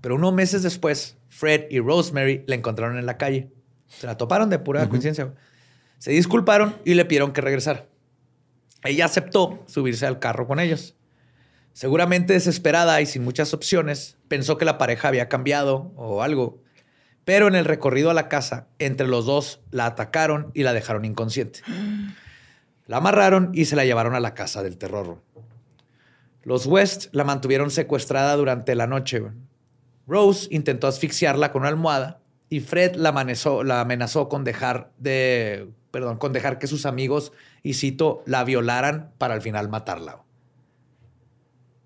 Pero unos meses después, Fred y Rosemary la encontraron en la calle. Se la toparon de pura coincidencia. Se disculparon y le pidieron que regresara. Ella aceptó subirse al carro con ellos. Seguramente desesperada y sin muchas opciones, pensó que la pareja había cambiado o algo. Pero en el recorrido a la casa, entre los dos la atacaron y la dejaron inconsciente. La amarraron y se la llevaron a la casa del terror. Los West la mantuvieron secuestrada durante la noche. Rose intentó asfixiarla con una almohada y Fred la, amenazó con dejar de, perdón, con dejar que sus amigos y cito la violaran para al final matarla.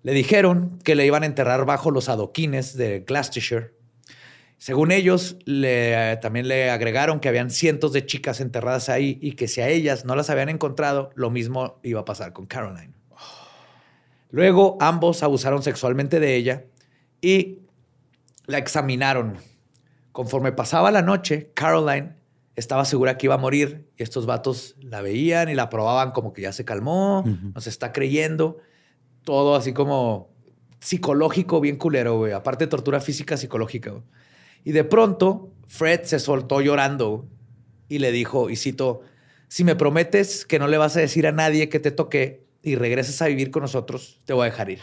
Le dijeron que le iban a enterrar bajo los adoquines de Gloucestershire. Según ellos, también le agregaron que habían cientos de chicas enterradas ahí y que si a ellas no las habían encontrado, lo mismo iba a pasar con Caroline. Luego ambos abusaron sexualmente de ella y la examinaron. Conforme pasaba la noche, Caroline estaba segura que iba a morir y estos vatos la veían y la probaban como que ya se calmó, nos está creyendo. Todo así como psicológico, bien culero, güey. Aparte de tortura física, psicológica. Y de pronto, Fred se soltó llorando y le dijo, y cito, si me prometes que no le vas a decir a nadie que te toqué y regresas a vivir con nosotros, te voy a dejar ir.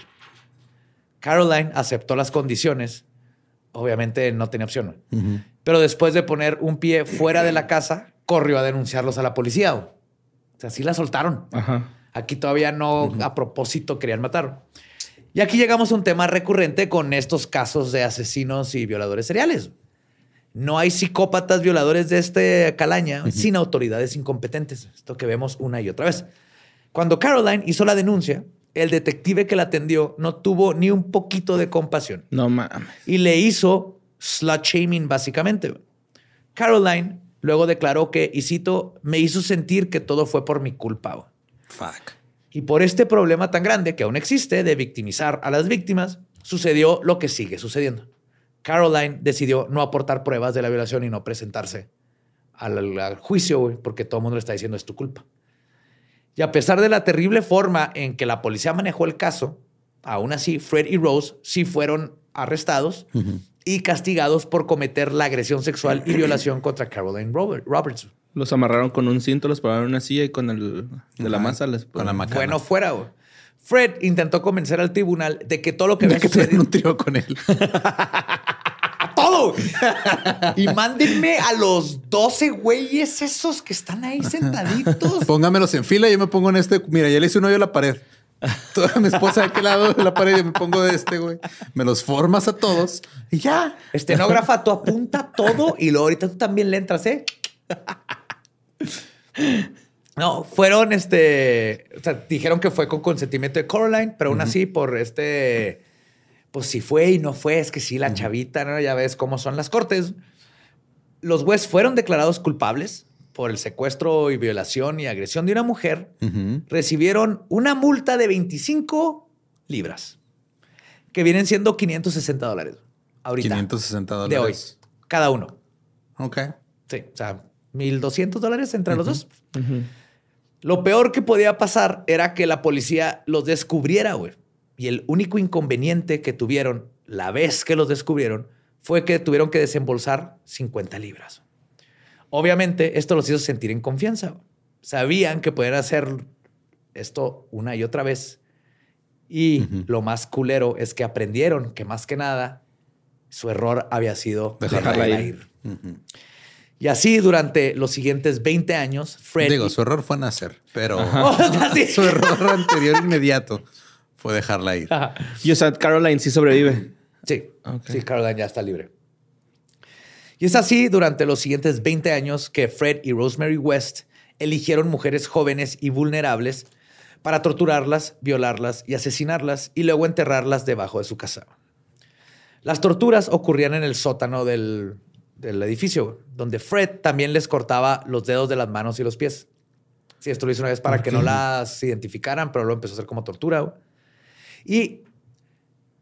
Caroline aceptó las condiciones. Obviamente no tenía opción. Pero después de poner un pie fuera de la casa, corrió a denunciarlos a la policía. O sea, sí la soltaron. Ajá. Aquí todavía no a propósito querían matar. Y aquí llegamos a un tema recurrente con estos casos de asesinos y violadores seriales. No hay psicópatas violadores de este calaña sin autoridades incompetentes. Esto que vemos una y otra vez. Cuando Caroline hizo la denuncia, el detective que la atendió no tuvo ni un poquito de compasión. No mames. Y le hizo slut shaming, básicamente. Caroline luego declaró que, y cito, me hizo sentir que todo fue por mi culpa. Fuck. Y por este problema tan grande que aún existe de victimizar a las víctimas, sucedió lo que sigue sucediendo. Caroline decidió no aportar pruebas de la violación y no presentarse al, al juicio, güey, porque todo el mundo le está diciendo es tu culpa. Y a pesar de la terrible forma en que la policía manejó el caso, aún así Fred y Rose sí fueron arrestados y castigados por cometer la agresión sexual y violación contra Caroline Robert- Roberts. Los amarraron con un cinto, los pararon en una silla y con el de la masa les con la macana. Bueno, fuera. Fred intentó convencer al tribunal de que todo lo que había que sucedido un trío con él. y mándenme a los 12 güeyes esos que están ahí sentaditos. Póngamelos en fila y yo me pongo en este. Mira, ya le hice un hoyo a la pared. Toda mi esposa de aquel lado de la pared y yo me pongo de este, güey. Me los formas a todos y ya. Estenógrafa, tú apunta todo y luego ahorita tú también le entras, ¿eh? No, fueron este. O sea, dijeron que fue con consentimiento de Coraline, pero aún así, por este. Pues si fue y no fue, es que sí, la chavita, ¿no? Ya ves cómo son las cortes. Los West fueron declarados culpables por el secuestro y violación y agresión de una mujer. Recibieron una multa de 25 libras, que vienen siendo 560 dólares. Ahorita. 560 de hoy. dólares. Cada uno. Ok. Sí, o sea, 1.200 dólares entre los dos. Lo peor que podía pasar era que la policía los descubriera, güey. Y el único inconveniente que tuvieron la vez que los descubrieron fue que tuvieron que desembolsar 50 libras. Obviamente, esto los hizo sentir en confianza. Sabían que podían hacer esto una y otra vez. Y lo más culero es que aprendieron que más que nada su error había sido Dejarla dejarla ir. Y así durante los siguientes 20 años, Fred... Digo, su error fue nacer, pero su error anterior inmediato fue dejarla ir. Ajá. Y o sea, Caroline sí sobrevive. Sí, sí, Caroline ya está libre. Y es así durante los siguientes 20 años que Fred y Rosemary West eligieron mujeres jóvenes y vulnerables para torturarlas, violarlas y asesinarlas y luego enterrarlas debajo de su casa. Las torturas ocurrían en el sótano del, del edificio, donde Fred también les cortaba los dedos de las manos y los pies. Sí, esto lo hizo una vez para que no las identificaran, pero lo empezó a hacer como tortura. Y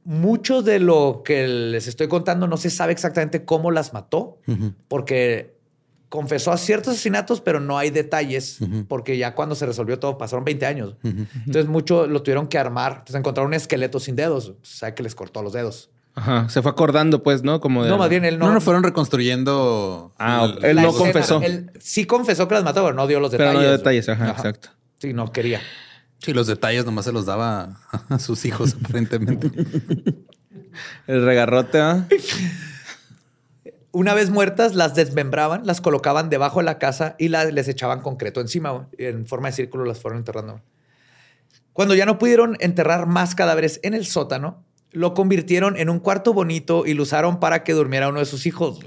mucho de lo que les estoy contando no se sabe exactamente cómo las mató, porque confesó a ciertos asesinatos, pero no hay detalles, porque ya cuando se resolvió todo pasaron 20 años. Entonces mucho lo tuvieron que armar. Entonces encontraron un esqueleto sin dedos. O sea, que les cortó los dedos. Ajá. Se fue acordando, pues, ¿no? Como de. No, más bien él no. No, no fueron reconstruyendo. Ah, el- él no escena. confesó. Él sí confesó que las mató, pero no dio los Pero detalles. no dio detalles, ajá, exacto. Sí, no quería. Sí, los detalles nomás se los daba a sus hijos, aparentemente. El regarrote, ¿ah? Una vez muertas, las desmembraban, las colocaban debajo de la casa y las, les echaban concreto encima. En forma de círculo las fueron enterrando. Cuando ya no pudieron enterrar más cadáveres en el sótano, lo convirtieron en un cuarto bonito y lo usaron para que durmiera uno de sus hijos.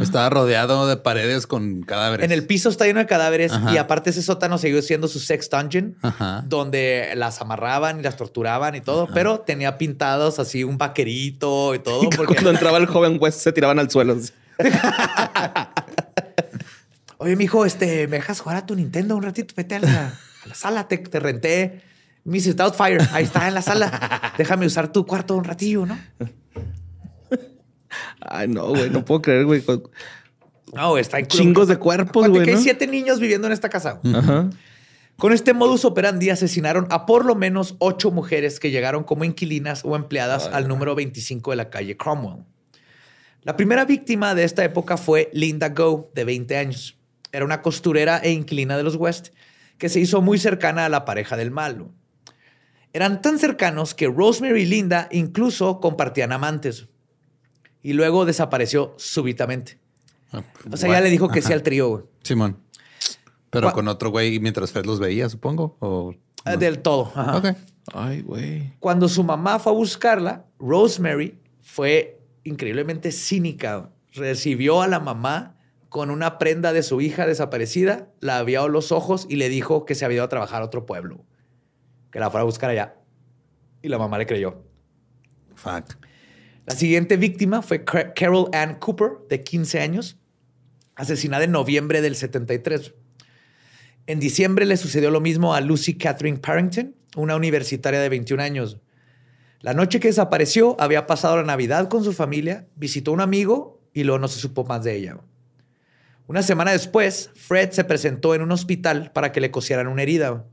Estaba rodeado de paredes con cadáveres. En el piso está lleno de cadáveres Ajá. y aparte ese sótano siguió siendo su sex dungeon, Ajá. donde las amarraban y las torturaban y todo, pero tenía pintados así un vaquerito y todo. Porque, Cuando entraba el joven West se tiraban al suelo. Oye, mijo, este, ¿me dejas jugar a tu Nintendo un ratito? Vete a la, a la sala, te, te renté Mrs. Doubtfire. Ahí está en la sala. Déjame usar tu cuarto un ratillo, ¿no? Ay, no, güey. No puedo creer, güey. No, está en Chingos de cuerpos, güey. que hay siete niños viviendo en esta casa. Ajá. Con este modus operandi asesinaron a por lo menos ocho mujeres que llegaron como inquilinas o empleadas al número 25 de la calle Cromwell. La primera víctima de esta época fue Linda Go, de 20 años. Era una costurera e inquilina de los West que se hizo muy cercana a la pareja del malo. Eran tan cercanos que Rosemary y Linda incluso compartían amantes. Y luego desapareció súbitamente. O sea, ya le dijo que sí al trío. güey. Simón. Pero con otro güey mientras Fred los veía, supongo. O Eh, Del todo. ajá. Ok. Ay, güey. Cuando su mamá fue a buscarla, Rosemary fue increíblemente cínica. Recibió a la mamá con una prenda de su hija desaparecida, la vio a los ojos y le dijo que se había ido a trabajar a otro pueblo, que la fuera a buscar allá. Y la mamá le creyó. Fuck. La siguiente víctima fue Car- Carol Ann Cooper, de 15 años, asesinada en noviembre del 73. En diciembre le sucedió lo mismo a Lucy Catherine Parrington, una universitaria de 21 años. La noche que desapareció había pasado la Navidad con su familia, visitó a un amigo y luego no se supo más de ella. Una semana después, Fred se presentó en un hospital para que le cosieran una herida.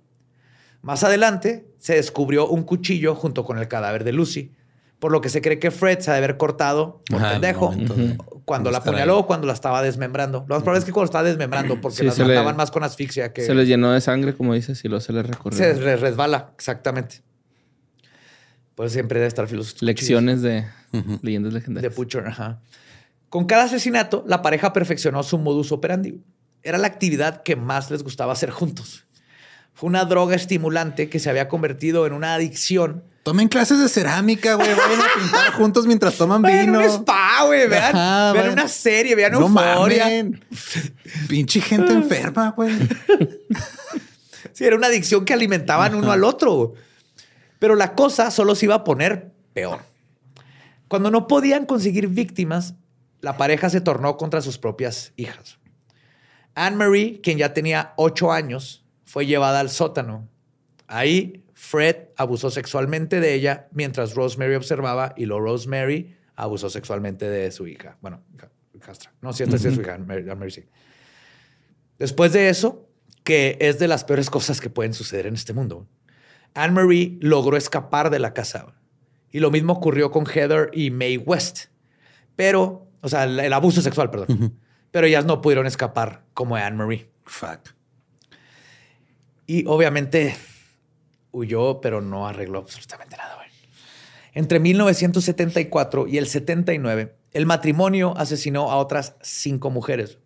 Más adelante, se descubrió un cuchillo junto con el cadáver de Lucy, por lo que se cree que Fred se ha de haber cortado por Ajá, pendejo de- cuando de la apuñaló o cuando la estaba desmembrando. Lo más probable es que cuando estaba desmembrando, porque Sí, las le- mataban más con asfixia que Se les llenó de sangre, como dices, y luego se les recorrió. se les resbala, exactamente. Pues siempre debe estar filosofía. Lecciones de leyendas De legendarias. Butcher, ajá. Con cada asesinato, la pareja perfeccionó su modus operandi. Era la actividad que más les gustaba hacer juntos. Fue una droga estimulante que se había convertido en una adicción. Tomen clases de cerámica, güey. Vayan a pintar juntos mientras toman Vean vino. un spa, güey. Vean, Ajá, vean vayan. una serie, vean No euforia. mamen. Pinche gente enferma, güey. Sí, era una adicción que alimentaban uno al otro. Pero la cosa solo se iba a poner peor. Cuando no podían conseguir víctimas, la pareja se tornó contra sus propias hijas. Anne-Marie, quien ya tenía ocho años, fue llevada al sótano. Ahí, Fred abusó sexualmente de ella mientras Rosemary observaba y luego Rosemary abusó sexualmente de su hija. Bueno, hijastra. No, sí, esta sí es su hija, sí. Después de eso, que es de las peores cosas que pueden suceder en este mundo, Anne-Marie logró escapar de la casa. Y lo mismo ocurrió con Heather y Mae West. Pero, o sea, el, el abuso sexual, perdón. Pero ellas no pudieron escapar como Anne-Marie. Fuck. Y obviamente huyó, pero no arregló absolutamente nada. Entre 1974 y el 79, el matrimonio asesinó a otras cinco mujeres.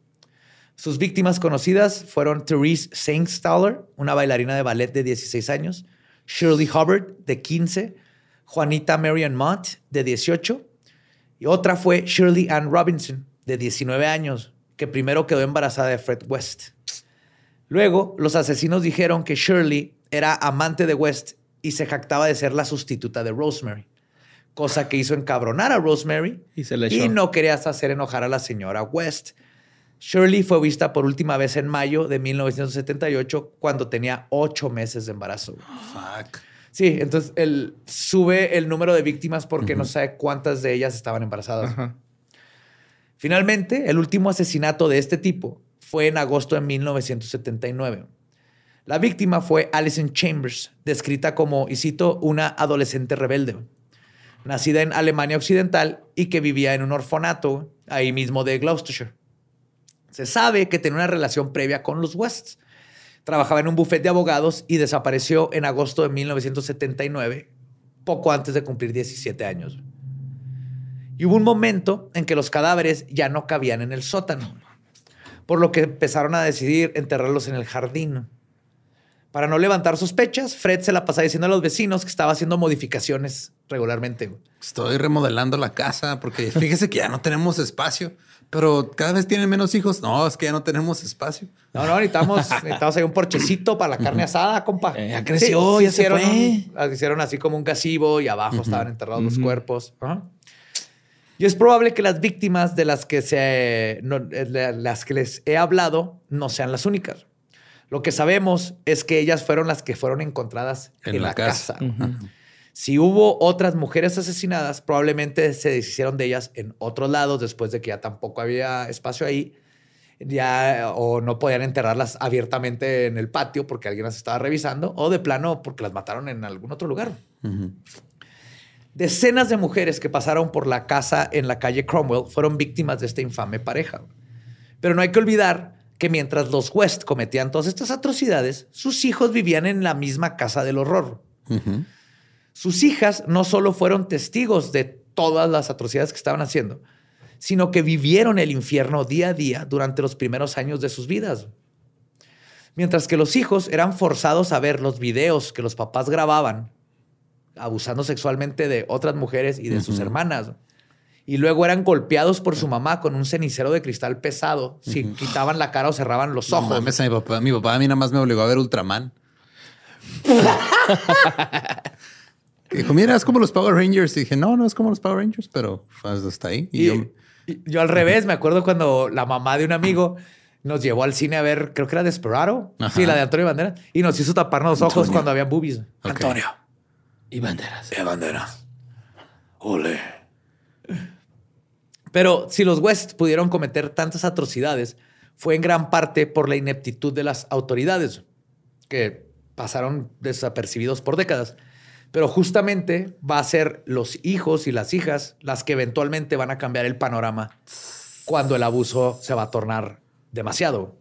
Sus víctimas conocidas fueron Therese Saintstaller, una bailarina de ballet de 16 años, Shirley Hubbard, de 15, Juanita Marion Mott, de 18, y otra fue Shirley Ann Robinson, de 19 años, que primero quedó embarazada de Fred West. Luego, los asesinos dijeron que Shirley era amante de West y se jactaba de ser la sustituta de Rosemary, cosa que hizo encabronar a Rosemary Y se le y echó. no quería hacer enojar a la señora West. Shirley fue vista por última vez en mayo de 1978 cuando tenía ocho meses de embarazo. Fuck. Sí, entonces él sube el número de víctimas porque no sabe cuántas de ellas estaban embarazadas. Finalmente, el último asesinato de este tipo fue en agosto de 1979. La víctima fue Alison Chambers, descrita como, y cito, una adolescente rebelde, nacida en Alemania Occidental y que vivía en un orfanato ahí mismo de Gloucestershire. Se sabe que tenía una relación previa con los Wests. Trabajaba en un bufete de abogados y desapareció en agosto de 1979, poco antes de cumplir 17 años. Y hubo un momento en que los cadáveres ya no cabían en el sótano, por lo que empezaron a decidir enterrarlos en el jardín. Para no levantar sospechas, Fred se la pasaba diciendo a los vecinos que estaba haciendo modificaciones regularmente. Estoy remodelando la casa porque fíjese que ya no tenemos espacio, pero cada vez tienen menos hijos. No, es que ya no tenemos espacio. No, no, necesitamos, necesitamos ahí un porchecito para la carne asada, compa. Eh, ya creció, ya se hicieron fue. un- hicieron así como un gazebo y abajo estaban enterrados los cuerpos. Ajá. Y es probable que las víctimas de las que, se, no, eh, de las que les he hablado no sean las únicas. Lo que sabemos es que ellas fueron las que fueron encontradas en, En la, la casa. casa. Si hubo otras mujeres asesinadas, probablemente se deshicieron de ellas en otros lados después de que ya tampoco había espacio ahí. Ya, o no podían enterrarlas abiertamente en el patio porque alguien las estaba revisando, o de plano porque las mataron en algún otro lugar. Decenas de mujeres que pasaron por la casa en la calle Cromwell fueron víctimas de esta infame pareja. Pero no hay que olvidar que mientras los West cometían todas estas atrocidades, sus hijos vivían en la misma casa del horror. Sus hijas no solo fueron testigos de todas las atrocidades que estaban haciendo, sino que vivieron el infierno día a día durante los primeros años de sus vidas. Mientras que los hijos eran forzados a ver los videos que los papás grababan abusando sexualmente de otras mujeres y de sus hermanas. Y luego eran golpeados por su mamá con un cenicero de cristal pesado si quitaban la cara o cerraban los ojos. No mames, a mi papá, mi papá a mí nada más me obligó a ver Ultraman. Dijo, mira, es como los Power Rangers. Y dije, no, no es como los Power Rangers, pero pues, hasta ahí. Y, Y, yo, y yo al revés, me acuerdo cuando la mamá de un amigo nos llevó al cine a ver, creo que era Desperado. Ajá. Sí, la de Antonio Banderas. Y nos hizo taparnos los ojos cuando había boobies. Ok. Y banderas. De Banderas. Ole. Pero si los West pudieron cometer tantas atrocidades, fue en gran parte por la ineptitud de las autoridades, que pasaron desapercibidos por décadas. Pero justamente va a ser los hijos y las hijas las que eventualmente van a cambiar el panorama cuando el abuso se va a tornar demasiado.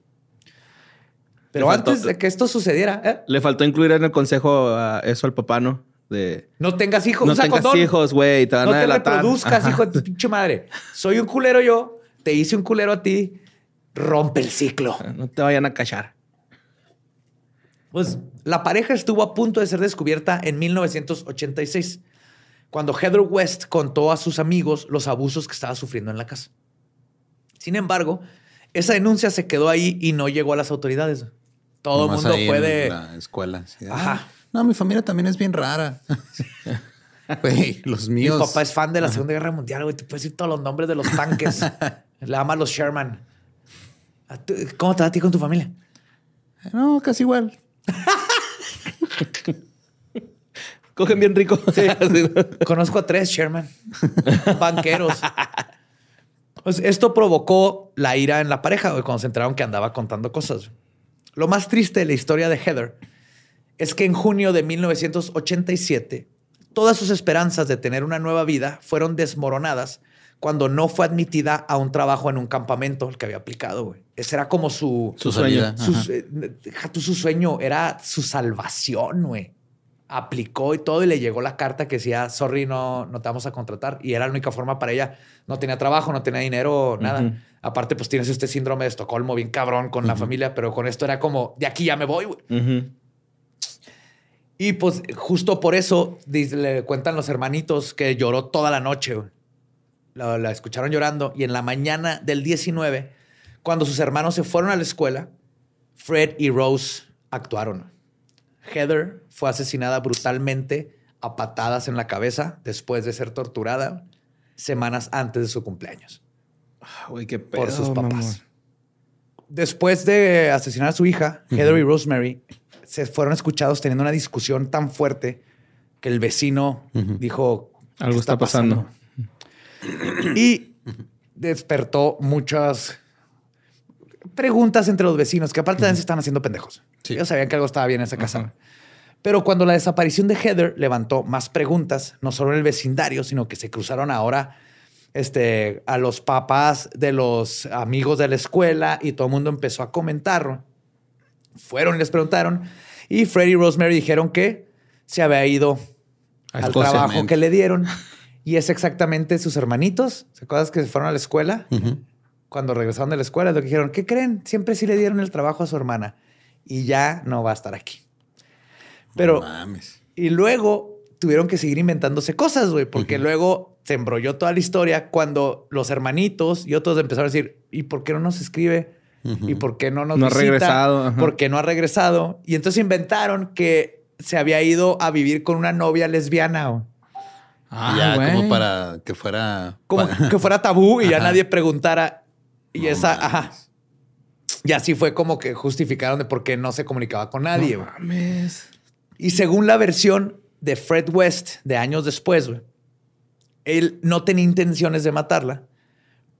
Pero faltó- antes de que esto sucediera, ¿eh? Le faltó incluir en el consejo a eso al papá, ¿no? De no tengas hijos, no usa tengas condón. hijos, güey, te van No a te reproduzcas, Ajá. hijo de tu pinche madre. Soy un culero yo, te hice un culero a ti, rompe el ciclo. No te vayan a cachar. Pues la pareja estuvo a punto de ser descubierta en 1986, cuando Heather West contó a sus amigos los abusos que estaba sufriendo en la casa. Sin embargo, esa denuncia se quedó ahí y no llegó a las autoridades. Todo el mundo ahí fue en de... la escuela. Ajá. "Ah, no, mi familia también es bien rara. Güey, los Mi míos. papá es fan de la Segunda Guerra Mundial, güey. Te puedes decir todos los nombres de los tanques. Le ama a los Sherman. ¿A tú- ¿Cómo te va a ti con tu familia? No, casi igual. Cogen bien rico. Conozco a tres Sherman, banqueros. Pues esto provocó la ira en la pareja güey, cuando se enteraron que andaba contando cosas. Lo más triste de la historia de Heather es que en junio de 1987 todas sus esperanzas de tener una nueva vida fueron desmoronadas cuando no fue admitida a un trabajo en un campamento el que había aplicado. güey. Ese era como su, Su, Su sueño. su, eh, deja tú su sueño, era su salvación, güey. Aplicó y todo y le llegó la carta que decía, sorry, no, no te vamos a contratar. Y era la única forma para ella. No tenía trabajo, no tenía dinero, nada. Aparte, pues tienes este síndrome de Estocolmo bien cabrón con la familia, pero con esto era como, de aquí ya me voy, güey. Y pues justo por eso le cuentan los hermanitos que lloró toda la noche. La, la escucharon llorando y en la mañana del 19, cuando sus hermanos se fueron a la escuela, Fred y Rose actuaron. Heather fue asesinada brutalmente a patadas en la cabeza después de ser torturada semanas antes de su cumpleaños Ah, Güey, qué por pedo, sus papás. Después de asesinar a su hija, Heather y Rosemary se fueron escuchados teniendo una discusión tan fuerte que el vecino dijo Algo "¿Qué está pasando?" y despertó muchas preguntas entre los vecinos que aparte también se están haciendo pendejos. Sí. Ellos sabían que algo estaba bien en esa casa. Pero cuando la desaparición de Heather levantó más preguntas, no solo en el vecindario, sino que se cruzaron ahora este, a los papás de los amigos de la escuela y todo el mundo empezó a comentar. Fueron y les preguntaron. Y Freddy y Rosemary dijeron que se había ido al trabajo que le dieron. Y es exactamente sus hermanitos. ¿Se que se fueron a la escuela? Cuando regresaron de la escuela, lo que dijeron, ¿qué creen? Siempre sí le dieron el trabajo a su hermana y ya no va a estar aquí. Pero, No mames. y luego tuvieron que seguir inventándose cosas, güey, porque luego se embrolló toda la historia cuando los hermanitos y otros empezaron a decir, ¿y por qué no nos escribe? ¿Y por qué no nos No ha regresado, ajá. ¿Por qué no ha regresado? Y entonces inventaron que se había ido a vivir con una novia lesbiana. Ah, ya como para que fuera. como que fuera tabú y ya Ajá. nadie preguntara. Y No esa, mames. ajá. Y así fue como que justificaron de por qué no se comunicaba con nadie. No mames. Y según la versión de Fred West de años después, él no tenía intenciones de matarla,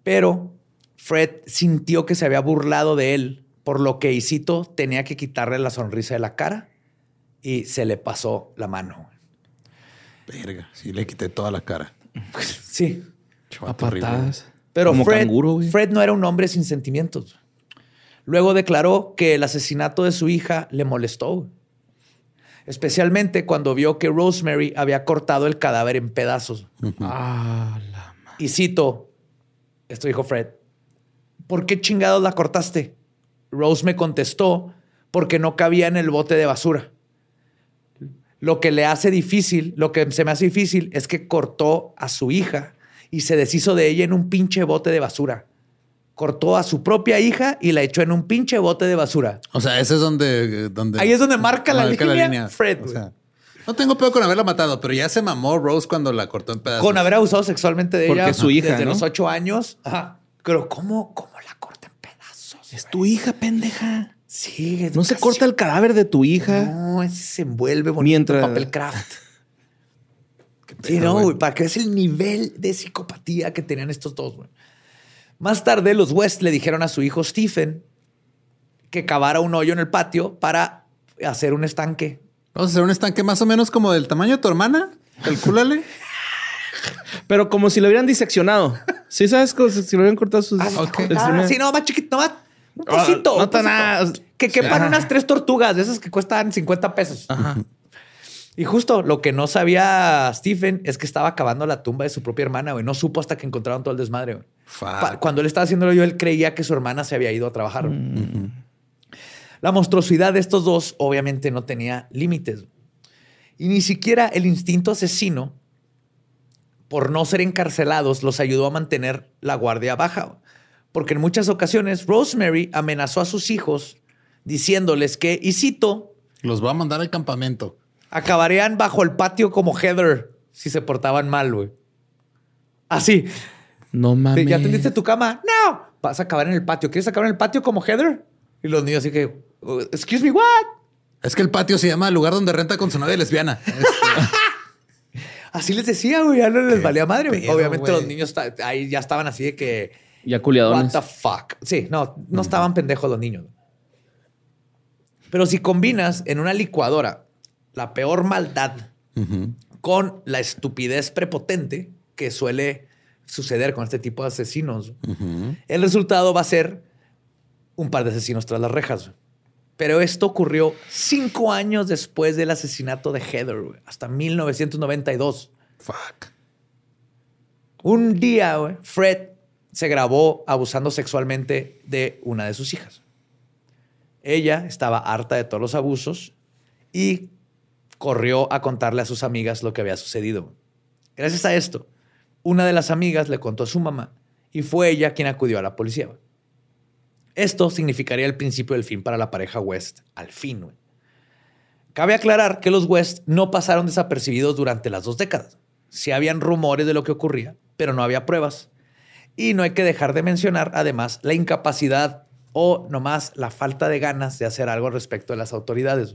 pero Fred sintió que se había burlado de él, por lo que, y cito, tenía que quitarle la sonrisa de la cara y se le pasó la mano. Verga. Sí, le quité toda la cara. Sí. A patadas. Pero Como Fred, canguro, güey. Fred no era un hombre sin sentimientos. Luego declaró que el asesinato de su hija le molestó. Especialmente cuando vio que Rosemary había cortado el cadáver en pedazos. Ah, la Y cito, esto dijo Fred, ¿por qué chingados la cortaste? Rose me contestó, porque no cabía en el bote de basura. Lo que le hace difícil, lo que se me hace difícil es que cortó a su hija y se deshizo de ella en un pinche bote de basura. Cortó a su propia hija y la echó en un pinche bote de basura. O sea, ese es donde. donde Ahí es donde marca, la, línea, Fred. O sea, no tengo peor con haberla matado, pero ya se mamó Rose cuando la cortó en pedazos. Con haber abusado sexualmente de Porque ella su hija, desde ¿no? los ocho años. Ajá. Pero ¿cómo, cómo la corta en pedazos? Es tu hija, pendeja. Sí, No se corta el cadáver de tu hija. No, ese se envuelve bonito Mientras- en papel craft. sí, no, güey, para que veas el nivel de psicopatía que tenían estos dos, güey. Más tarde, los West le dijeron a su hijo Stephen que cavara un hoyo en el patio para hacer un estanque. Vamos a hacer un estanque más o menos como del tamaño de tu hermana. Calcúlale. Pero como si lo hubieran diseccionado. ¿Sí sabes? Como si lo hubieran cortado sus... Ah, sí, no, más chiquito, no más. Un Ah, pocito. no tan nada. Que quepan Ajá. unas tres tortugas, de esas que cuestan 50 pesos. Ajá. Y justo lo que no sabía Stephen es que estaba cavando la tumba de su propia hermana, güey. No supo hasta que encontraron todo el desmadre, güey. Cuando él estaba haciéndolo yo, él creía que su hermana se había ido a trabajar. güey. La monstruosidad de estos dos obviamente no tenía límites. Y ni siquiera el instinto asesino, por no ser encarcelados, los ayudó a mantener la guardia baja. Porque en muchas ocasiones Rosemary amenazó a sus hijos diciéndoles que, y cito, Los voy a mandar al campamento. acabarían bajo el patio como Heather si se portaban mal, güey. Así. No mames. ¿Ya tendiste tu cama? No. Vas a acabar en el patio. ¿Quieres acabar en el patio como Heather? Y los niños así que, "Uh, excuse me, what? Es que el patio se llama el lugar donde renta con su novia lesbiana. Este, Así les decía, güey. Ya no les Qué valía madre. güey. pedo, Obviamente güey. los niños ta- ahí ya estaban así de que, Ya what culiadones. the fuck. Sí, no, no estaban pendejos los niños. Pero si combinas en una licuadora la peor maldad ujú. con la estupidez prepotente que suele suceder con este tipo de asesinos, Ujú. el resultado va a ser un par de asesinos tras las rejas. Pero esto ocurrió cinco años después del asesinato de Heather, güey, hasta 1992. Fuck. Un día, güey, Fred se grabó abusando sexualmente de una de sus hijas. Ella estaba harta de todos los abusos y corrió a contarle a sus amigas lo que había sucedido. Gracias a esto, una de las amigas le contó a su mamá y fue ella quien acudió a la policía. Esto significaría el principio del fin para la pareja West, al fin. Cabe aclarar que los West no pasaron desapercibidos durante las dos décadas. Sí habían rumores de lo que ocurría, pero no había pruebas. Y no hay que dejar de mencionar, además, la incapacidad o nomás la falta de ganas de hacer algo respecto de las autoridades.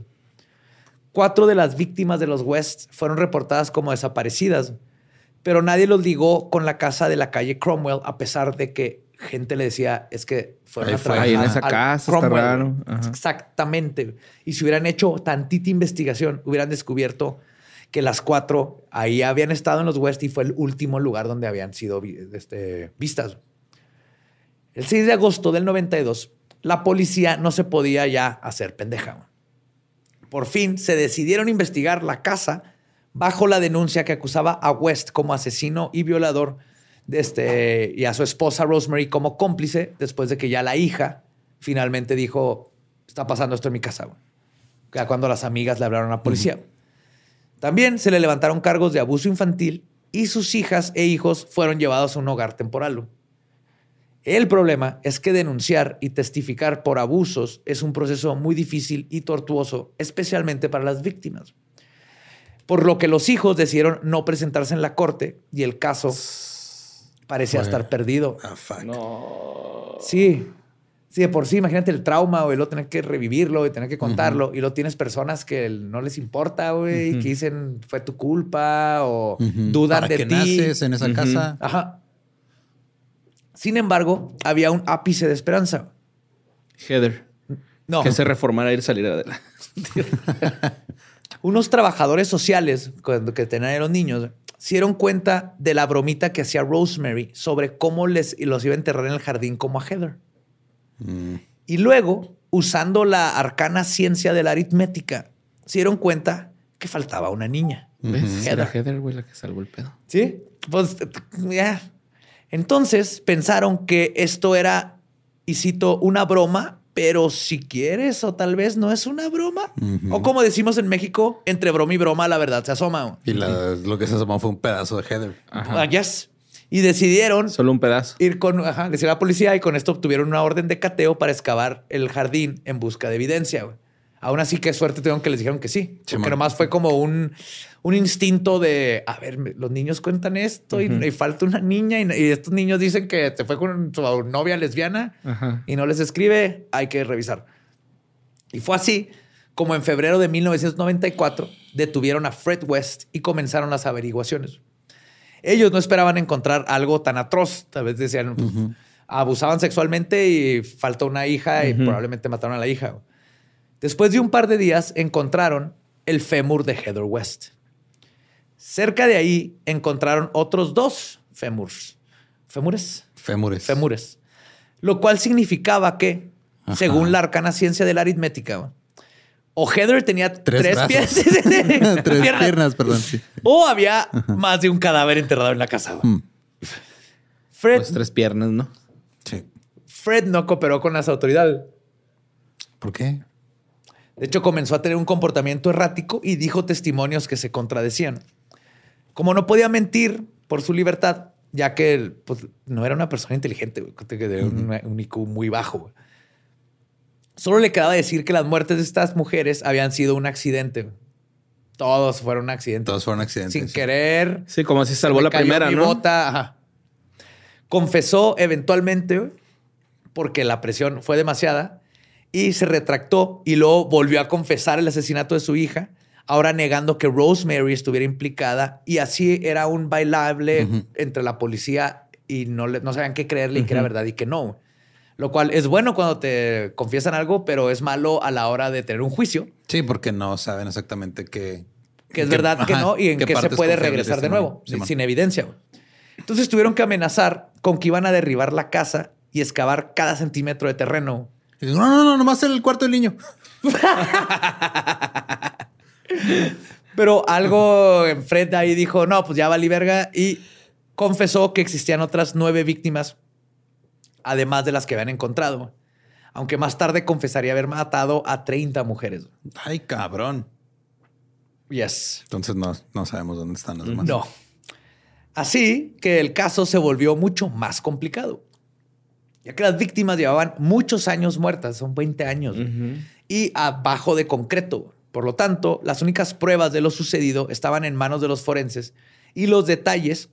Cuatro de las víctimas de los West fueron reportadas como desaparecidas, pero nadie los ligó con la casa de la calle Cromwell, a pesar de que gente le decía, es que fueron Ahí a trabajar Ahí en esa casa, está raro. Exactamente. Y si hubieran hecho tantita investigación, hubieran descubierto que las cuatro ahí habían estado en los West y fue el último lugar donde habían sido este, vistas. El 6 de agosto del 92, la policía no se podía ya hacer pendeja. Por fin se decidieron investigar la casa bajo la denuncia que acusaba a West como asesino y violador este, y a su esposa Rosemary como cómplice después de que ya la hija finalmente dijo, está pasando esto en mi casa. güey". Ya cuando las amigas le hablaron a la policía. También se le levantaron cargos de abuso infantil y sus hijas e hijos fueron llevados a un hogar temporal. El problema es que denunciar y testificar por abusos es un proceso muy difícil y tortuoso, especialmente para las víctimas. Por lo que los hijos decidieron no presentarse en la corte y el caso parecía estar perdido. Ah, fuck. Sí. Sí, de por sí, imagínate el trauma, güey, lo tener que revivirlo y tener que contarlo. Y lo tienes personas que no les importa, güey, que dicen fue tu culpa o dudan ¿Para de qué ti. naces en esa casa? Ajá. Sin embargo, había un ápice de esperanza. Heather. No, Que se reformara y salir adelante. unos trabajadores sociales cuando que tenían los niños se dieron cuenta de la bromita que hacía Rosemary sobre cómo les los iba a enterrar en el jardín como a Heather. Mm. Y luego, usando la arcana ciencia de la aritmética, se dieron cuenta que faltaba una niña. ¿Ves? Era Heather. Heather, güey, la que salvó el pedo. ¿Sí? Pues ya. Entonces pensaron que esto era, y cito, una broma pero si quieres o tal vez no es una broma. O como decimos en México, entre broma y broma la verdad se asoma. Y lo que se asomó fue un pedazo de Heather. Ajá. Ah, yes. Y decidieron... Solo un pedazo. Ir con... Ajá, decir a la policía y con esto obtuvieron una orden de cateo para excavar el jardín en busca de evidencia. Aún así, qué suerte tuvieron que les dijeron que sí. porque nomás fue como un, un instinto de, a ver, los niños cuentan esto y, falta una niña y, estos niños dicen que te fue con su novia lesbiana y no les escribe, hay que revisar. Y fue así como en febrero de 1994 detuvieron a Fred West y comenzaron las averiguaciones. Ellos no esperaban encontrar algo tan atroz. Tal vez decían, abusaban sexualmente y faltó una hija y probablemente mataron a la hija. Después de un par de días encontraron el fémur de Heather West. Cerca de ahí encontraron otros dos fémurs. ¿Fémures? Fémures. Fémures. Lo cual significaba que, según la arcana ciencia de la aritmética, o Heather tenía tres, tres tres piernas, perdón. O había más de un cadáver enterrado en la casa. Hmm. Fred. Pues tres piernas, ¿no? Sí. Fred no cooperó con las autoridades. ¿Por qué? De hecho, comenzó a tener un comportamiento errático y dijo testimonios que se contradecían. Como no podía mentir por su libertad, ya que pues, no era una persona inteligente, de un, IQ muy bajo. Solo le quedaba decir que las muertes de estas mujeres habían sido un accidente. Todos fueron accidentes. Todos fueron accidentes. Sin querer. Sí, como si salvó la primera, ¿no? Confesó eventualmente porque la presión fue demasiada y se retractó y luego volvió a confesar el asesinato de su hija, ahora negando que Rosemary estuviera implicada y así era un bailable entre la policía y no, no sabían qué creerle y que era verdad y que no. Lo cual es bueno cuando te confiesan algo, pero es malo a la hora de tener un juicio. Sí, porque no saben exactamente qué... Que es verdad que no y en qué, se puede regresar de nuevo, sin evidencia. Entonces tuvieron que amenazar con que iban a derribar la casa y excavar cada centímetro de terreno no, no, no, nomás el cuarto del niño. Pero algo en Fred ahí dijo, no, pues ya vali verga. Y confesó que existían otras nueve víctimas, además de las que habían encontrado. Aunque más tarde confesaría haber matado a 30 mujeres. Ay, cabrón. Yes. Entonces no, no sabemos dónde están las demás. No. Así que el caso se volvió mucho más complicado ya que las víctimas llevaban muchos años muertas, son 20 años, y abajo de concreto. Por lo tanto, las únicas pruebas de lo sucedido estaban en manos de los forenses y los detalles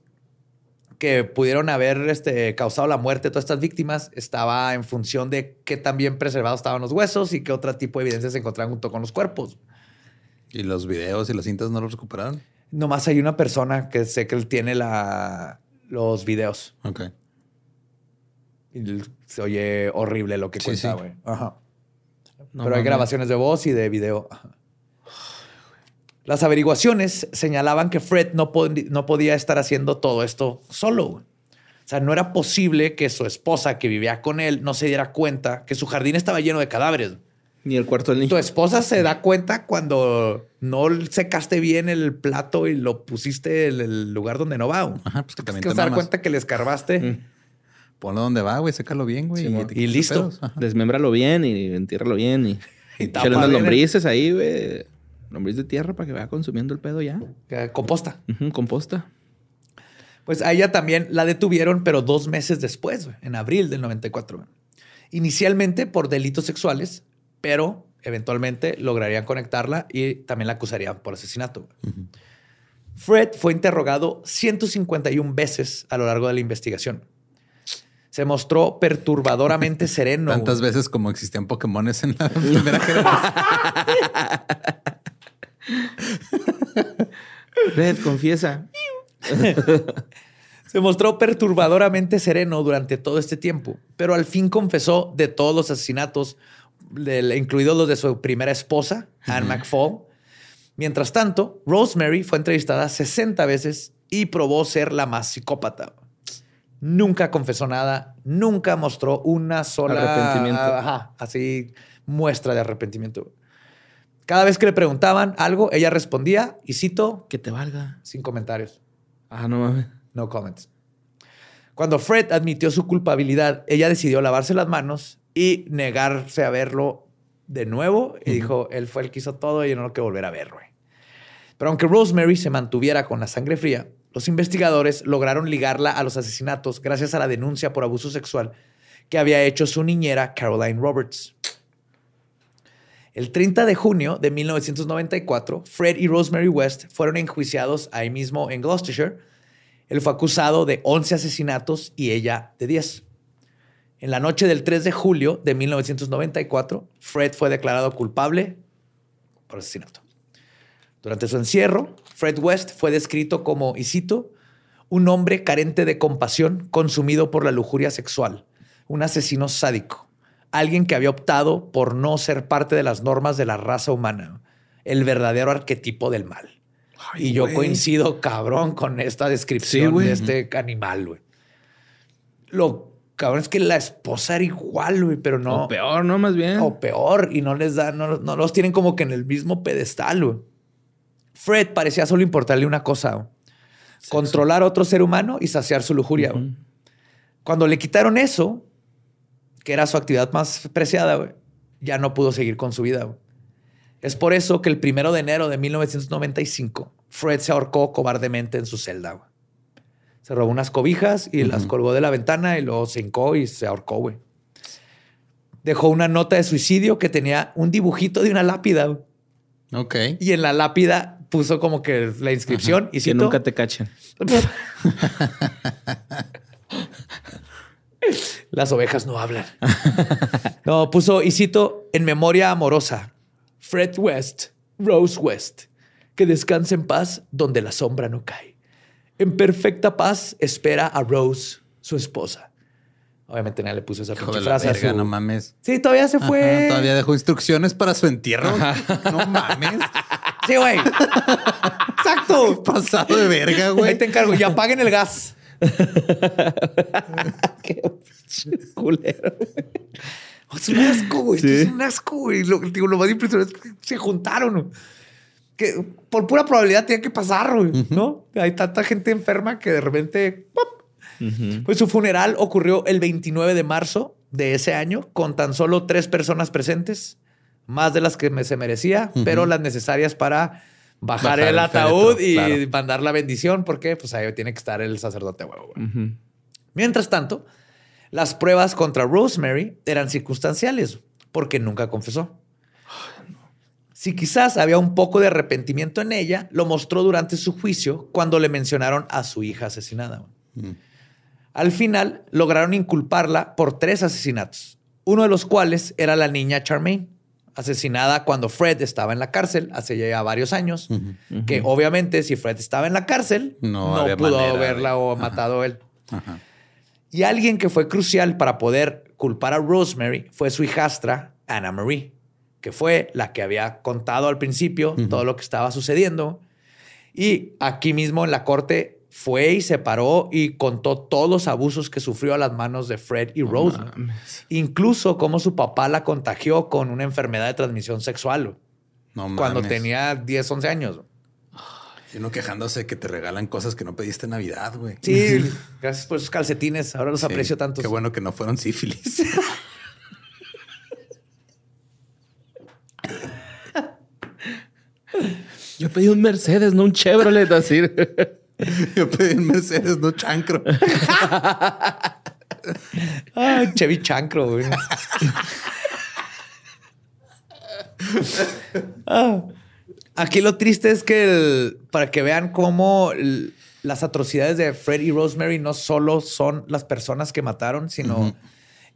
que pudieron haber este, causado la muerte de todas estas víctimas estaba en función de qué tan bien preservados estaban los huesos y qué otro tipo de evidencias se encontraban junto con los cuerpos. ¿Y los videos y las cintas no los recuperaron? Nomás hay una persona que sé que él tiene la, los videos. Ok se oye horrible lo que cuenta, güey. Ajá. Pero hay grabaciones de voz y de video. Las averiguaciones señalaban que Fred no, no podía estar haciendo todo esto solo. O sea, no era posible que su esposa que vivía con él no se diera cuenta que su jardín estaba lleno de cadáveres. Ni el cuarto del niño. Tu esposa se da cuenta cuando no secaste bien el plato y lo pusiste en el lugar donde no va. Ajá, pues que también te, dar cuenta que le escarbaste. Mm ponlo donde va, güey, sécalo bien, güey. y, listo. Desmémbralo bien y entiérralo bien y, y unas lombrices ahí, güey. Lombriz de tierra para que vaya consumiendo el pedo ya. Composta. composta. Pues a ella también la detuvieron, pero dos meses después, en abril del 94. Inicialmente por delitos sexuales, pero eventualmente lograrían conectarla y también la acusarían por asesinato. Fred fue interrogado 151 veces a lo largo de la investigación se mostró perturbadoramente sereno. Tantas veces como existían Pokémones en la primera generación. Red, confiesa. Se mostró perturbadoramente sereno durante todo este tiempo, pero al fin confesó de todos los asesinatos, incluidos los de su primera esposa, Anne McFall. Mientras tanto, Rosemary fue entrevistada 60 veces y probó ser la más psicópata. Nunca confesó nada, nunca mostró una sola arrepentimiento. Ajá, así muestra de arrepentimiento. Cada vez que le preguntaban algo, ella respondía, y cito, que te valga. Sin comentarios. Ah, no mames. No comments. Cuando Fred admitió su culpabilidad, ella decidió lavarse las manos y negarse a verlo de nuevo. Y dijo, él fue el que hizo todo y yo no lo quiero volver a ver, güey. Pero aunque Rosemary se mantuviera con la sangre fría, los investigadores lograron ligarla a los asesinatos gracias a la denuncia por abuso sexual que había hecho su niñera Caroline Roberts. El 30 de junio de 1994, Fred y Rosemary West fueron enjuiciados ahí mismo en Gloucestershire. Él fue acusado de 11 asesinatos y ella de 10. En la noche del 3 de julio de 1994, Fred fue declarado culpable por asesinato. Durante su encierro, Fred West fue descrito como, y cito, un hombre carente de compasión, consumido por la lujuria sexual, un asesino sádico, alguien que había optado por no ser parte de las normas de la raza humana, el verdadero arquetipo del mal. y yo coincido, cabrón, con esta descripción de este animal, güey. Lo cabrón es que la esposa era igual, güey, pero no. O peor, ¿no? Más bien. O peor, y no les da, no, no los tienen como que en el mismo pedestal, güey. Fred parecía solo importarle una cosa, controlar a otro ser humano y saciar su lujuria. Cuando le quitaron eso, que era su actividad más preciada, ya no pudo seguir con su vida. Es por eso que el primero de enero de 1995, Fred se ahorcó cobardemente en su celda. Se robó unas cobijas y las colgó de la ventana y luego se hincó y se ahorcó, güey. Dejó una nota de suicidio que tenía un dibujito de una lápida. Ok. Y en la lápida puso como que la inscripción y si nunca te cachen. Las ovejas no hablan. No, puso, y cito, en memoria amorosa, Fred West, Rose West, que descanse en paz donde la sombra no cae. En perfecta paz espera a Rose, su esposa. Obviamente nadie le puso esa pinche frase. No mames. Sí, todavía se fue. todavía dejó instrucciones para su entierro. No mames. Sí, güey. Exacto. pasado de verga, güey. Ahí te encargo. Y apaguen el gas. Qué culero. Es un asco, güey. Es un asco, güey. Lo, digo, lo más impresionante es que se juntaron. Que por pura probabilidad tiene que pasar, güey. ¿No? Hay tanta gente enferma que de repente. Pues su funeral ocurrió el 29 de marzo de ese año con tan solo tres personas presentes más de las que me se merecía, pero las necesarias para bajar, el ataúd y mandar la bendición, porque pues ahí tiene que estar el sacerdote huevo. Mientras tanto, las pruebas contra Rosemary eran circunstanciales, porque nunca confesó. Si quizás había un poco de arrepentimiento en ella, lo mostró durante su juicio cuando le mencionaron a su hija asesinada. Al final, lograron inculparla por tres asesinatos, uno de los cuales era la niña Charmaine asesinada cuando Fred estaba en la cárcel hace ya varios años, que obviamente si Fred estaba en la cárcel, no, pudo haberla o matado él. Y alguien que fue crucial para poder culpar a Rosemary fue su hijastra, Anna Marie, que fue la que había contado al principio todo lo que estaba sucediendo. Y aquí mismo en la corte fue y se paró y contó todos los abusos que sufrió a las manos de Fred y Rose. Incluso cómo su papá la contagió con una enfermedad de transmisión sexual. Cuando tenía 10, 11 años. Y uno quejándose que te regalan cosas que no pediste en Navidad, güey. Sí, gracias por esos calcetines. Ahora los aprecio tanto. Qué bueno que no fueron sífilis. Yo pedí un Mercedes, no un Chevrolet, así. Yo pedí un Mercedes, no chancro. ah, Chevy chancro, güey. Ah, aquí lo triste es que para que vean cómo las atrocidades de Fred y Rosemary no solo son las personas que mataron, sino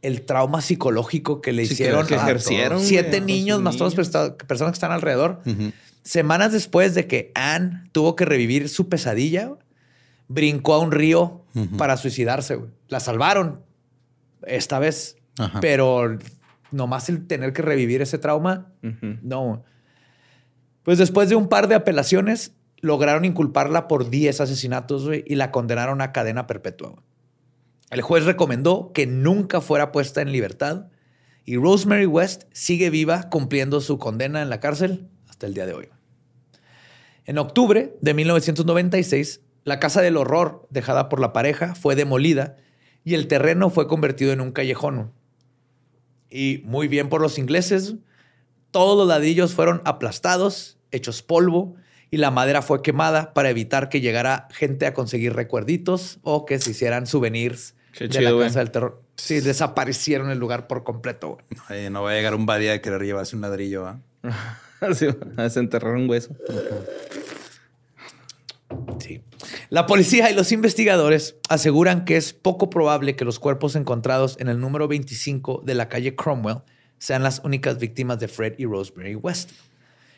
el trauma psicológico que le hicieron. Que, ejercieron. Siete niños más todas las personas que están alrededor. Semanas después de que Anne tuvo que revivir su pesadilla, brincó a un río para suicidarse. La salvaron esta vez, pero nomás el tener que revivir ese trauma, no. Pues después de un par de apelaciones, lograron inculparla por 10 asesinatos y la condenaron a cadena perpetua. El juez recomendó que nunca fuera puesta en libertad y Rosemary West sigue viva cumpliendo su condena en la cárcel hasta el día de hoy. En octubre de 1996, la casa del horror dejada por la pareja fue demolida y el terreno fue convertido en un callejón. Y muy bien por los ingleses. Todos los ladrillos fueron aplastados, hechos polvo, y la madera fue quemada para evitar que llegara gente a conseguir recuerditos o que se hicieran souvenirs Qué de chido, la casa del terror. Sí, desaparecieron el lugar por completo. no va a llegar un badía de querer llevarse un ladrillo, ¿ah? Así, a desenterrar un hueso. Sí. La policía y los investigadores aseguran que es poco probable que los cuerpos encontrados en el número 25 de la calle Cromwell sean las únicas víctimas de Fred y Rosemary West.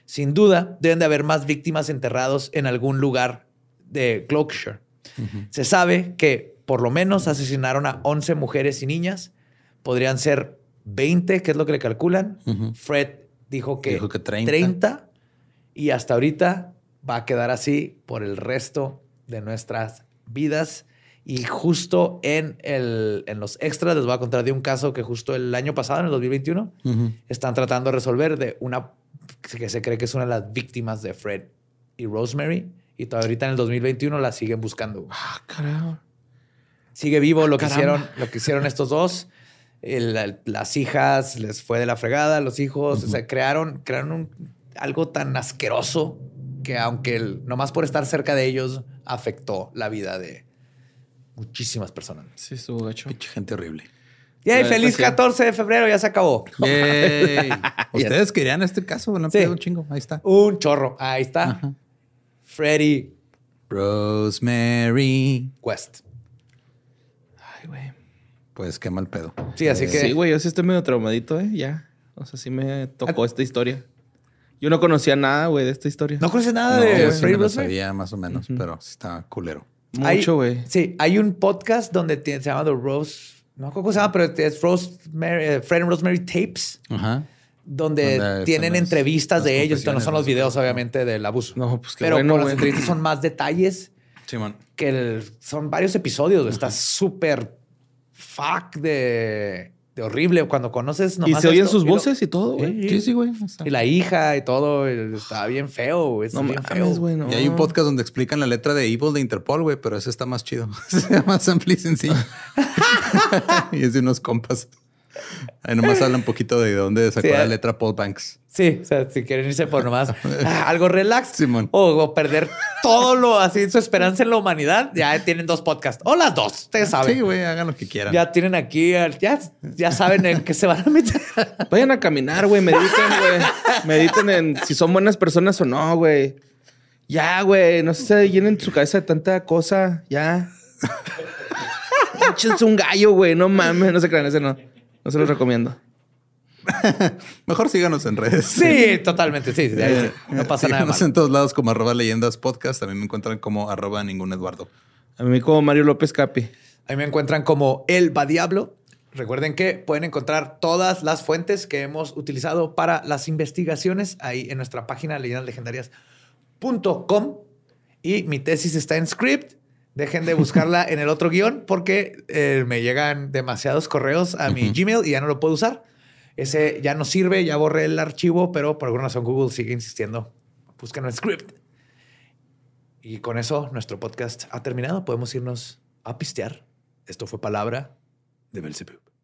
Sin duda, deben de haber más víctimas enterrados en algún lugar de Gloucestershire. Se sabe que por lo menos asesinaron a 11 mujeres y niñas. Podrían ser 20, que es lo que le calculan. Fred dijo que, Dijo que 30. 30. Y hasta ahorita va a quedar así por el resto de nuestras vidas. Y justo en, el, en los extras les voy a contar de un caso que justo el año pasado, en el 2021, Ujú. están tratando de resolver de una que se cree que es una de las víctimas de Fred y Rosemary. Y todavía ahorita en el 2021 la siguen buscando. Ah, carajo. Sigue vivo lo que, caramba. hicieron, lo que hicieron estos dos. El- el- las hijas les fue de la fregada, los hijos, o sea, crearon, crearon un- algo tan asqueroso que aunque el- nomás por estar cerca de ellos afectó la vida de muchísimas personas. Sí, estuvo gacho. Pinche gente horrible. Y feliz neta, sí. 14 de febrero, ya se acabó. Yay. Ustedes querían este caso, han Sí. pedido un chingo. Ahí está. Un chorro. Ahí está. Ajá. Freddy Rosemary. West. Ay, güey. Pues qué mal pedo. Sí, así que Sí, güey, yo sí estoy medio traumadito, ¿eh? Ya. O sea, sí me tocó esta historia. Yo no conocía nada, güey, de esta historia. no conoces nada No, de yo sí lo Rosemary. sabía más o menos, pero sí está culero. Mucho, güey. Sí, hay un podcast donde tiene- se llama The Rose. No cómo se llama, pero es Rosemary, eh, Fred and Rosemary Tapes, Ajá. donde Donde tienen las- entrevistas las de ellos. Esto no son los videos, obviamente, del abuso. No, pues qué pero bueno, las entrevistas son más detalles Simón. que el- son varios episodios. güey. Está súper fuck de, de horrible cuando conoces. Y nomás se oyen esto, sus y lo- voces y todo, güey. Sí, Sí, güey. Y la hija y todo. y Está bien feo. güey. Está No bien mames, feo. güey, no. Y hay un podcast donde explican la letra de Evil de Interpol, güey, pero ese está más chido. Se llama Simple y sencillo. y es de unos compas. Ahí nomás habla un poquito de dónde sacó Sí, la eh. letra Paul Banks. Sí, o sea, si quieren irse por nomás ah, algo relax Simón. o, o perder todo lo así, su esperanza en la humanidad, ya tienen dos podcasts o las dos, ustedes saben. Sí, güey, hagan lo que quieran. ya tienen aquí, ya, ya saben en qué se van a meter. Vayan a caminar, güey. Mediten, güey. Mediten en si son buenas personas o no, güey. Ya, güey. No se llenen su cabeza de tanta cosa. Ya. Échense un gallo, güey. No mames. No se crean, ese no. No se los recomiendo. Mejor síganos en redes. Sí, totalmente, sí, sí, Eh, no pasa nada síganos en todos lados como arroba leyendas podcast. También me encuentran como arroba ningún Eduardo. A mí como Mario López Capi. Ahí me encuentran como El Va Diablo. Recuerden que pueden encontrar todas las fuentes que hemos utilizado para las investigaciones ahí en nuestra página leyendaslegendarias.com. Y mi tesis está en script. Dejen de buscarla en el otro guion porque eh, me llegan demasiados correos a mi Gmail y ya no lo puedo usar. Ese ya no sirve, ya borré el archivo, pero por alguna razón Google sigue insistiendo. Búsquenlo en script. Y con eso nuestro podcast ha terminado. Podemos irnos a pistear. Esto fue palabra de Belzebub.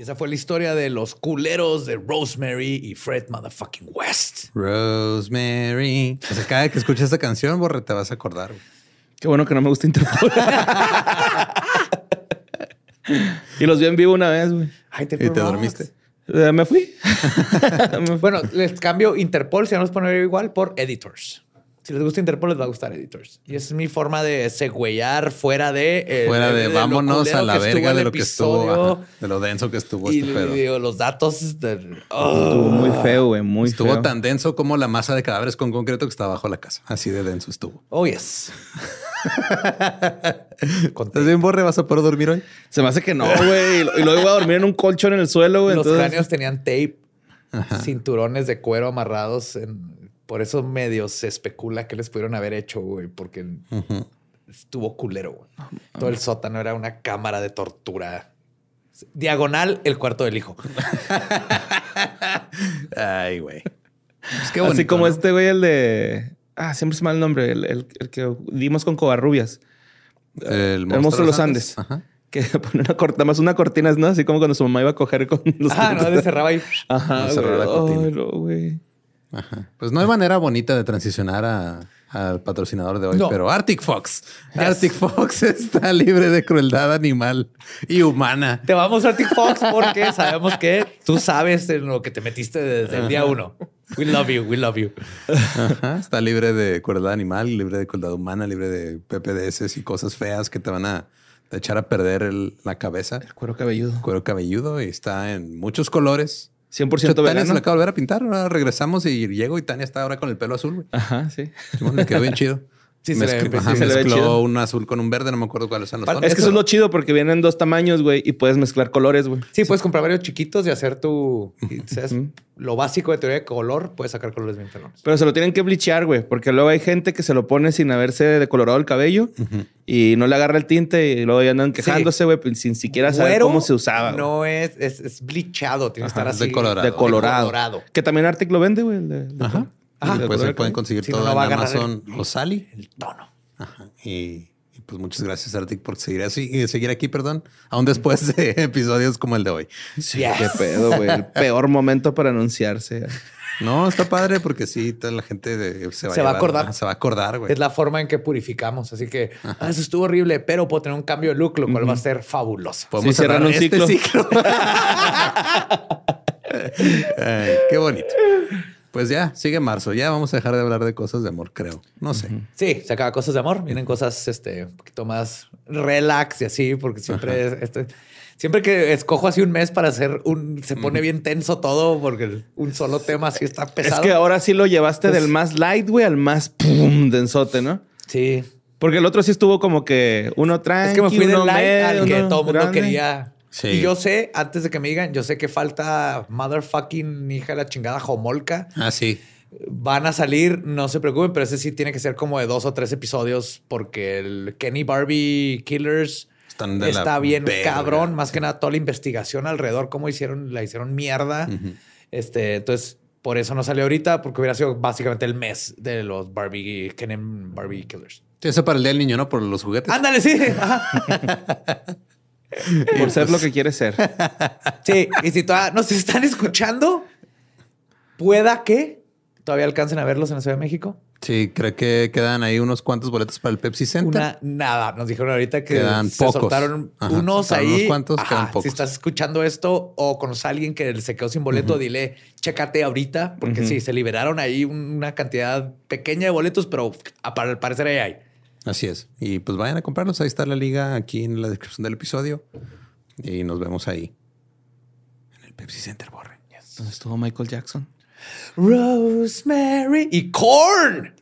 Y esa fue la historia de los culeros de Rosemary y Fred Motherfucking West. Rosemary. O sea, cada vez que escuches esta canción, borre, te vas a acordar. güey. Qué bueno que no me gusta Interpol. y los vi en vivo una vez, güey. Ay, te ¿Y te dormiste? Eh, me fui. Me fui. Bueno, les cambio Interpol, si no los poner igual, por Editors. Si les gusta Interpol, les va a gustar Editors. Y es mi forma de següeyar fuera de... eh, Fuera de, vámonos a la verga de lo que estuvo, ajá, de lo denso que estuvo Y este pedo. digo, los datos... de- oh. Estuvo muy feo, güey. Muy Estuvo feo. tan denso como la masa de cadáveres con concreto que está bajo la casa. Así de denso estuvo. Oh, yes. ¿Estás bien, Borre? ¿Vas a poder dormir hoy? Se me hace que no, güey. Y luego iba a dormir en un colchón en el suelo, güey. Los entonces- cráneos tenían tape, cinturones de cuero amarrados en Por eso medio se especula que les pudieron haber hecho, güey, porque estuvo culero. Güey. Todo el sótano era una cámara de tortura. Diagonal, el cuarto del hijo. Ay, güey. Pues Así como este güey, el de. Ah, siempre es mal el nombre, el, que dimos con Covarrubias. El, monstruo, de los Andes. Que pone una cortina, más una cortina, ¿no? Así como cuando su mamá iba a coger con los. Ah, no, le cerraba ahí. Ajá, cerraba la cortina. güey. Ajá. Pues no hay manera bonita de transicionar al patrocinador de hoy, pero Arctic Fox. Arctic Fox está libre de crueldad animal y humana. Te vamos a Arctic Fox porque sabemos que tú sabes en lo que te metiste desde el día uno. We love you, we love you. Está libre de crueldad animal, libre de crueldad humana, libre de PPDS y cosas feas que te van a echar a perder la cabeza. El cuero cabelludo. cuero cabelludo y está en muchos colores 100% Tania se le acaba de volver a pintar. Ahora regresamos y llego y Tania está ahora con el pelo azul. Ajá, sí. le quedó bien chido. Sí, se, le, mezcló un azul con un verde, no me acuerdo cuáles son los tonos. Es que eso es lo chido porque vienen dos tamaños, güey, y puedes mezclar colores, güey. Sí, puedes comprar varios chiquitos y hacer tu... lo básico de teoría de color, puedes sacar colores bien ferones. Pero se lo tienen que blichear, güey, porque luego hay gente que se lo pone sin haberse decolorado el cabello y no le agarra el tinte y luego ya andan quejándose, güey, pues, sin siquiera saber cómo se usaba. No es, es, es blichado, tiene que estar así. Decolorado. Decolorado. Que también Arctic lo vende, güey. Ajá. Ajá. Pues ahí pueden conseguir todo en Amazon o Sally. El tono. Y, pues muchas gracias, Arctic, por seguir así, seguir aquí, perdón, aún después de episodios como el de hoy. Sí, qué pedo, güey. El peor momento para anunciarse. No, está padre porque sí, toda la gente se va, a, acordar. Se va a acordar, güey. Es la forma en que purificamos. Así que ah, eso estuvo horrible, pero puedo tener un cambio de look, lo cual va a ser fabuloso. Podemos cerrar un este ciclo. qué bonito. Pues ya, sigue marzo. Ya vamos a dejar de hablar de cosas de amor, creo. No sé. Sí, se acaba cosas de amor. Vienen cosas este, un poquito más relax y así, porque siempre este, siempre que escojo así un mes para hacer un, se pone bien tenso todo porque un solo tema así está pesado. Es que ahora sí lo llevaste del más light, güey, al más pum, densote, ¿no? Sí. Porque el otro sí estuvo como que uno trae. Es que me fui del light al que todo el mundo quería y yo sé, antes de que me digan, yo sé que falta motherfucking hija de la chingada Homolka. Ah, sí. Van a salir, no se preocupen, pero ese sí tiene que ser como de dos o tres episodios porque el Kenny Barbie Killers está bien cabrón. Más que nada, toda la investigación alrededor, cómo hicieron, la hicieron mierda. Este, entonces, por eso no salió ahorita, porque hubiera sido básicamente el mes de los Barbie, Kenny Barbie Killers. Eso para el día del niño, ¿no? Por los juguetes. Ándale, sí. Por ser lo que quiere ser. Sí, y si todavía nos están escuchando, pueda que todavía alcancen a verlos en la Ciudad de México. Sí, creo que quedan ahí unos cuantos boletos para el Pepsi Center. nada, nos dijeron ahorita que se soltaron unos ahí. Unos cuantos, quedan pocos. Si estás escuchando esto o conoces a alguien que se quedó sin boleto, dile, chécate ahorita, porque sí, se liberaron ahí una cantidad pequeña de boletos, pero al parecer ahí hay. Así es. Y pues vayan a comprarlos. Ahí está la liga aquí en la descripción del episodio. Y nos vemos ahí. En el Pepsi Center, Borre. ¿Dónde estuvo Michael Jackson? Rosemary y Corn.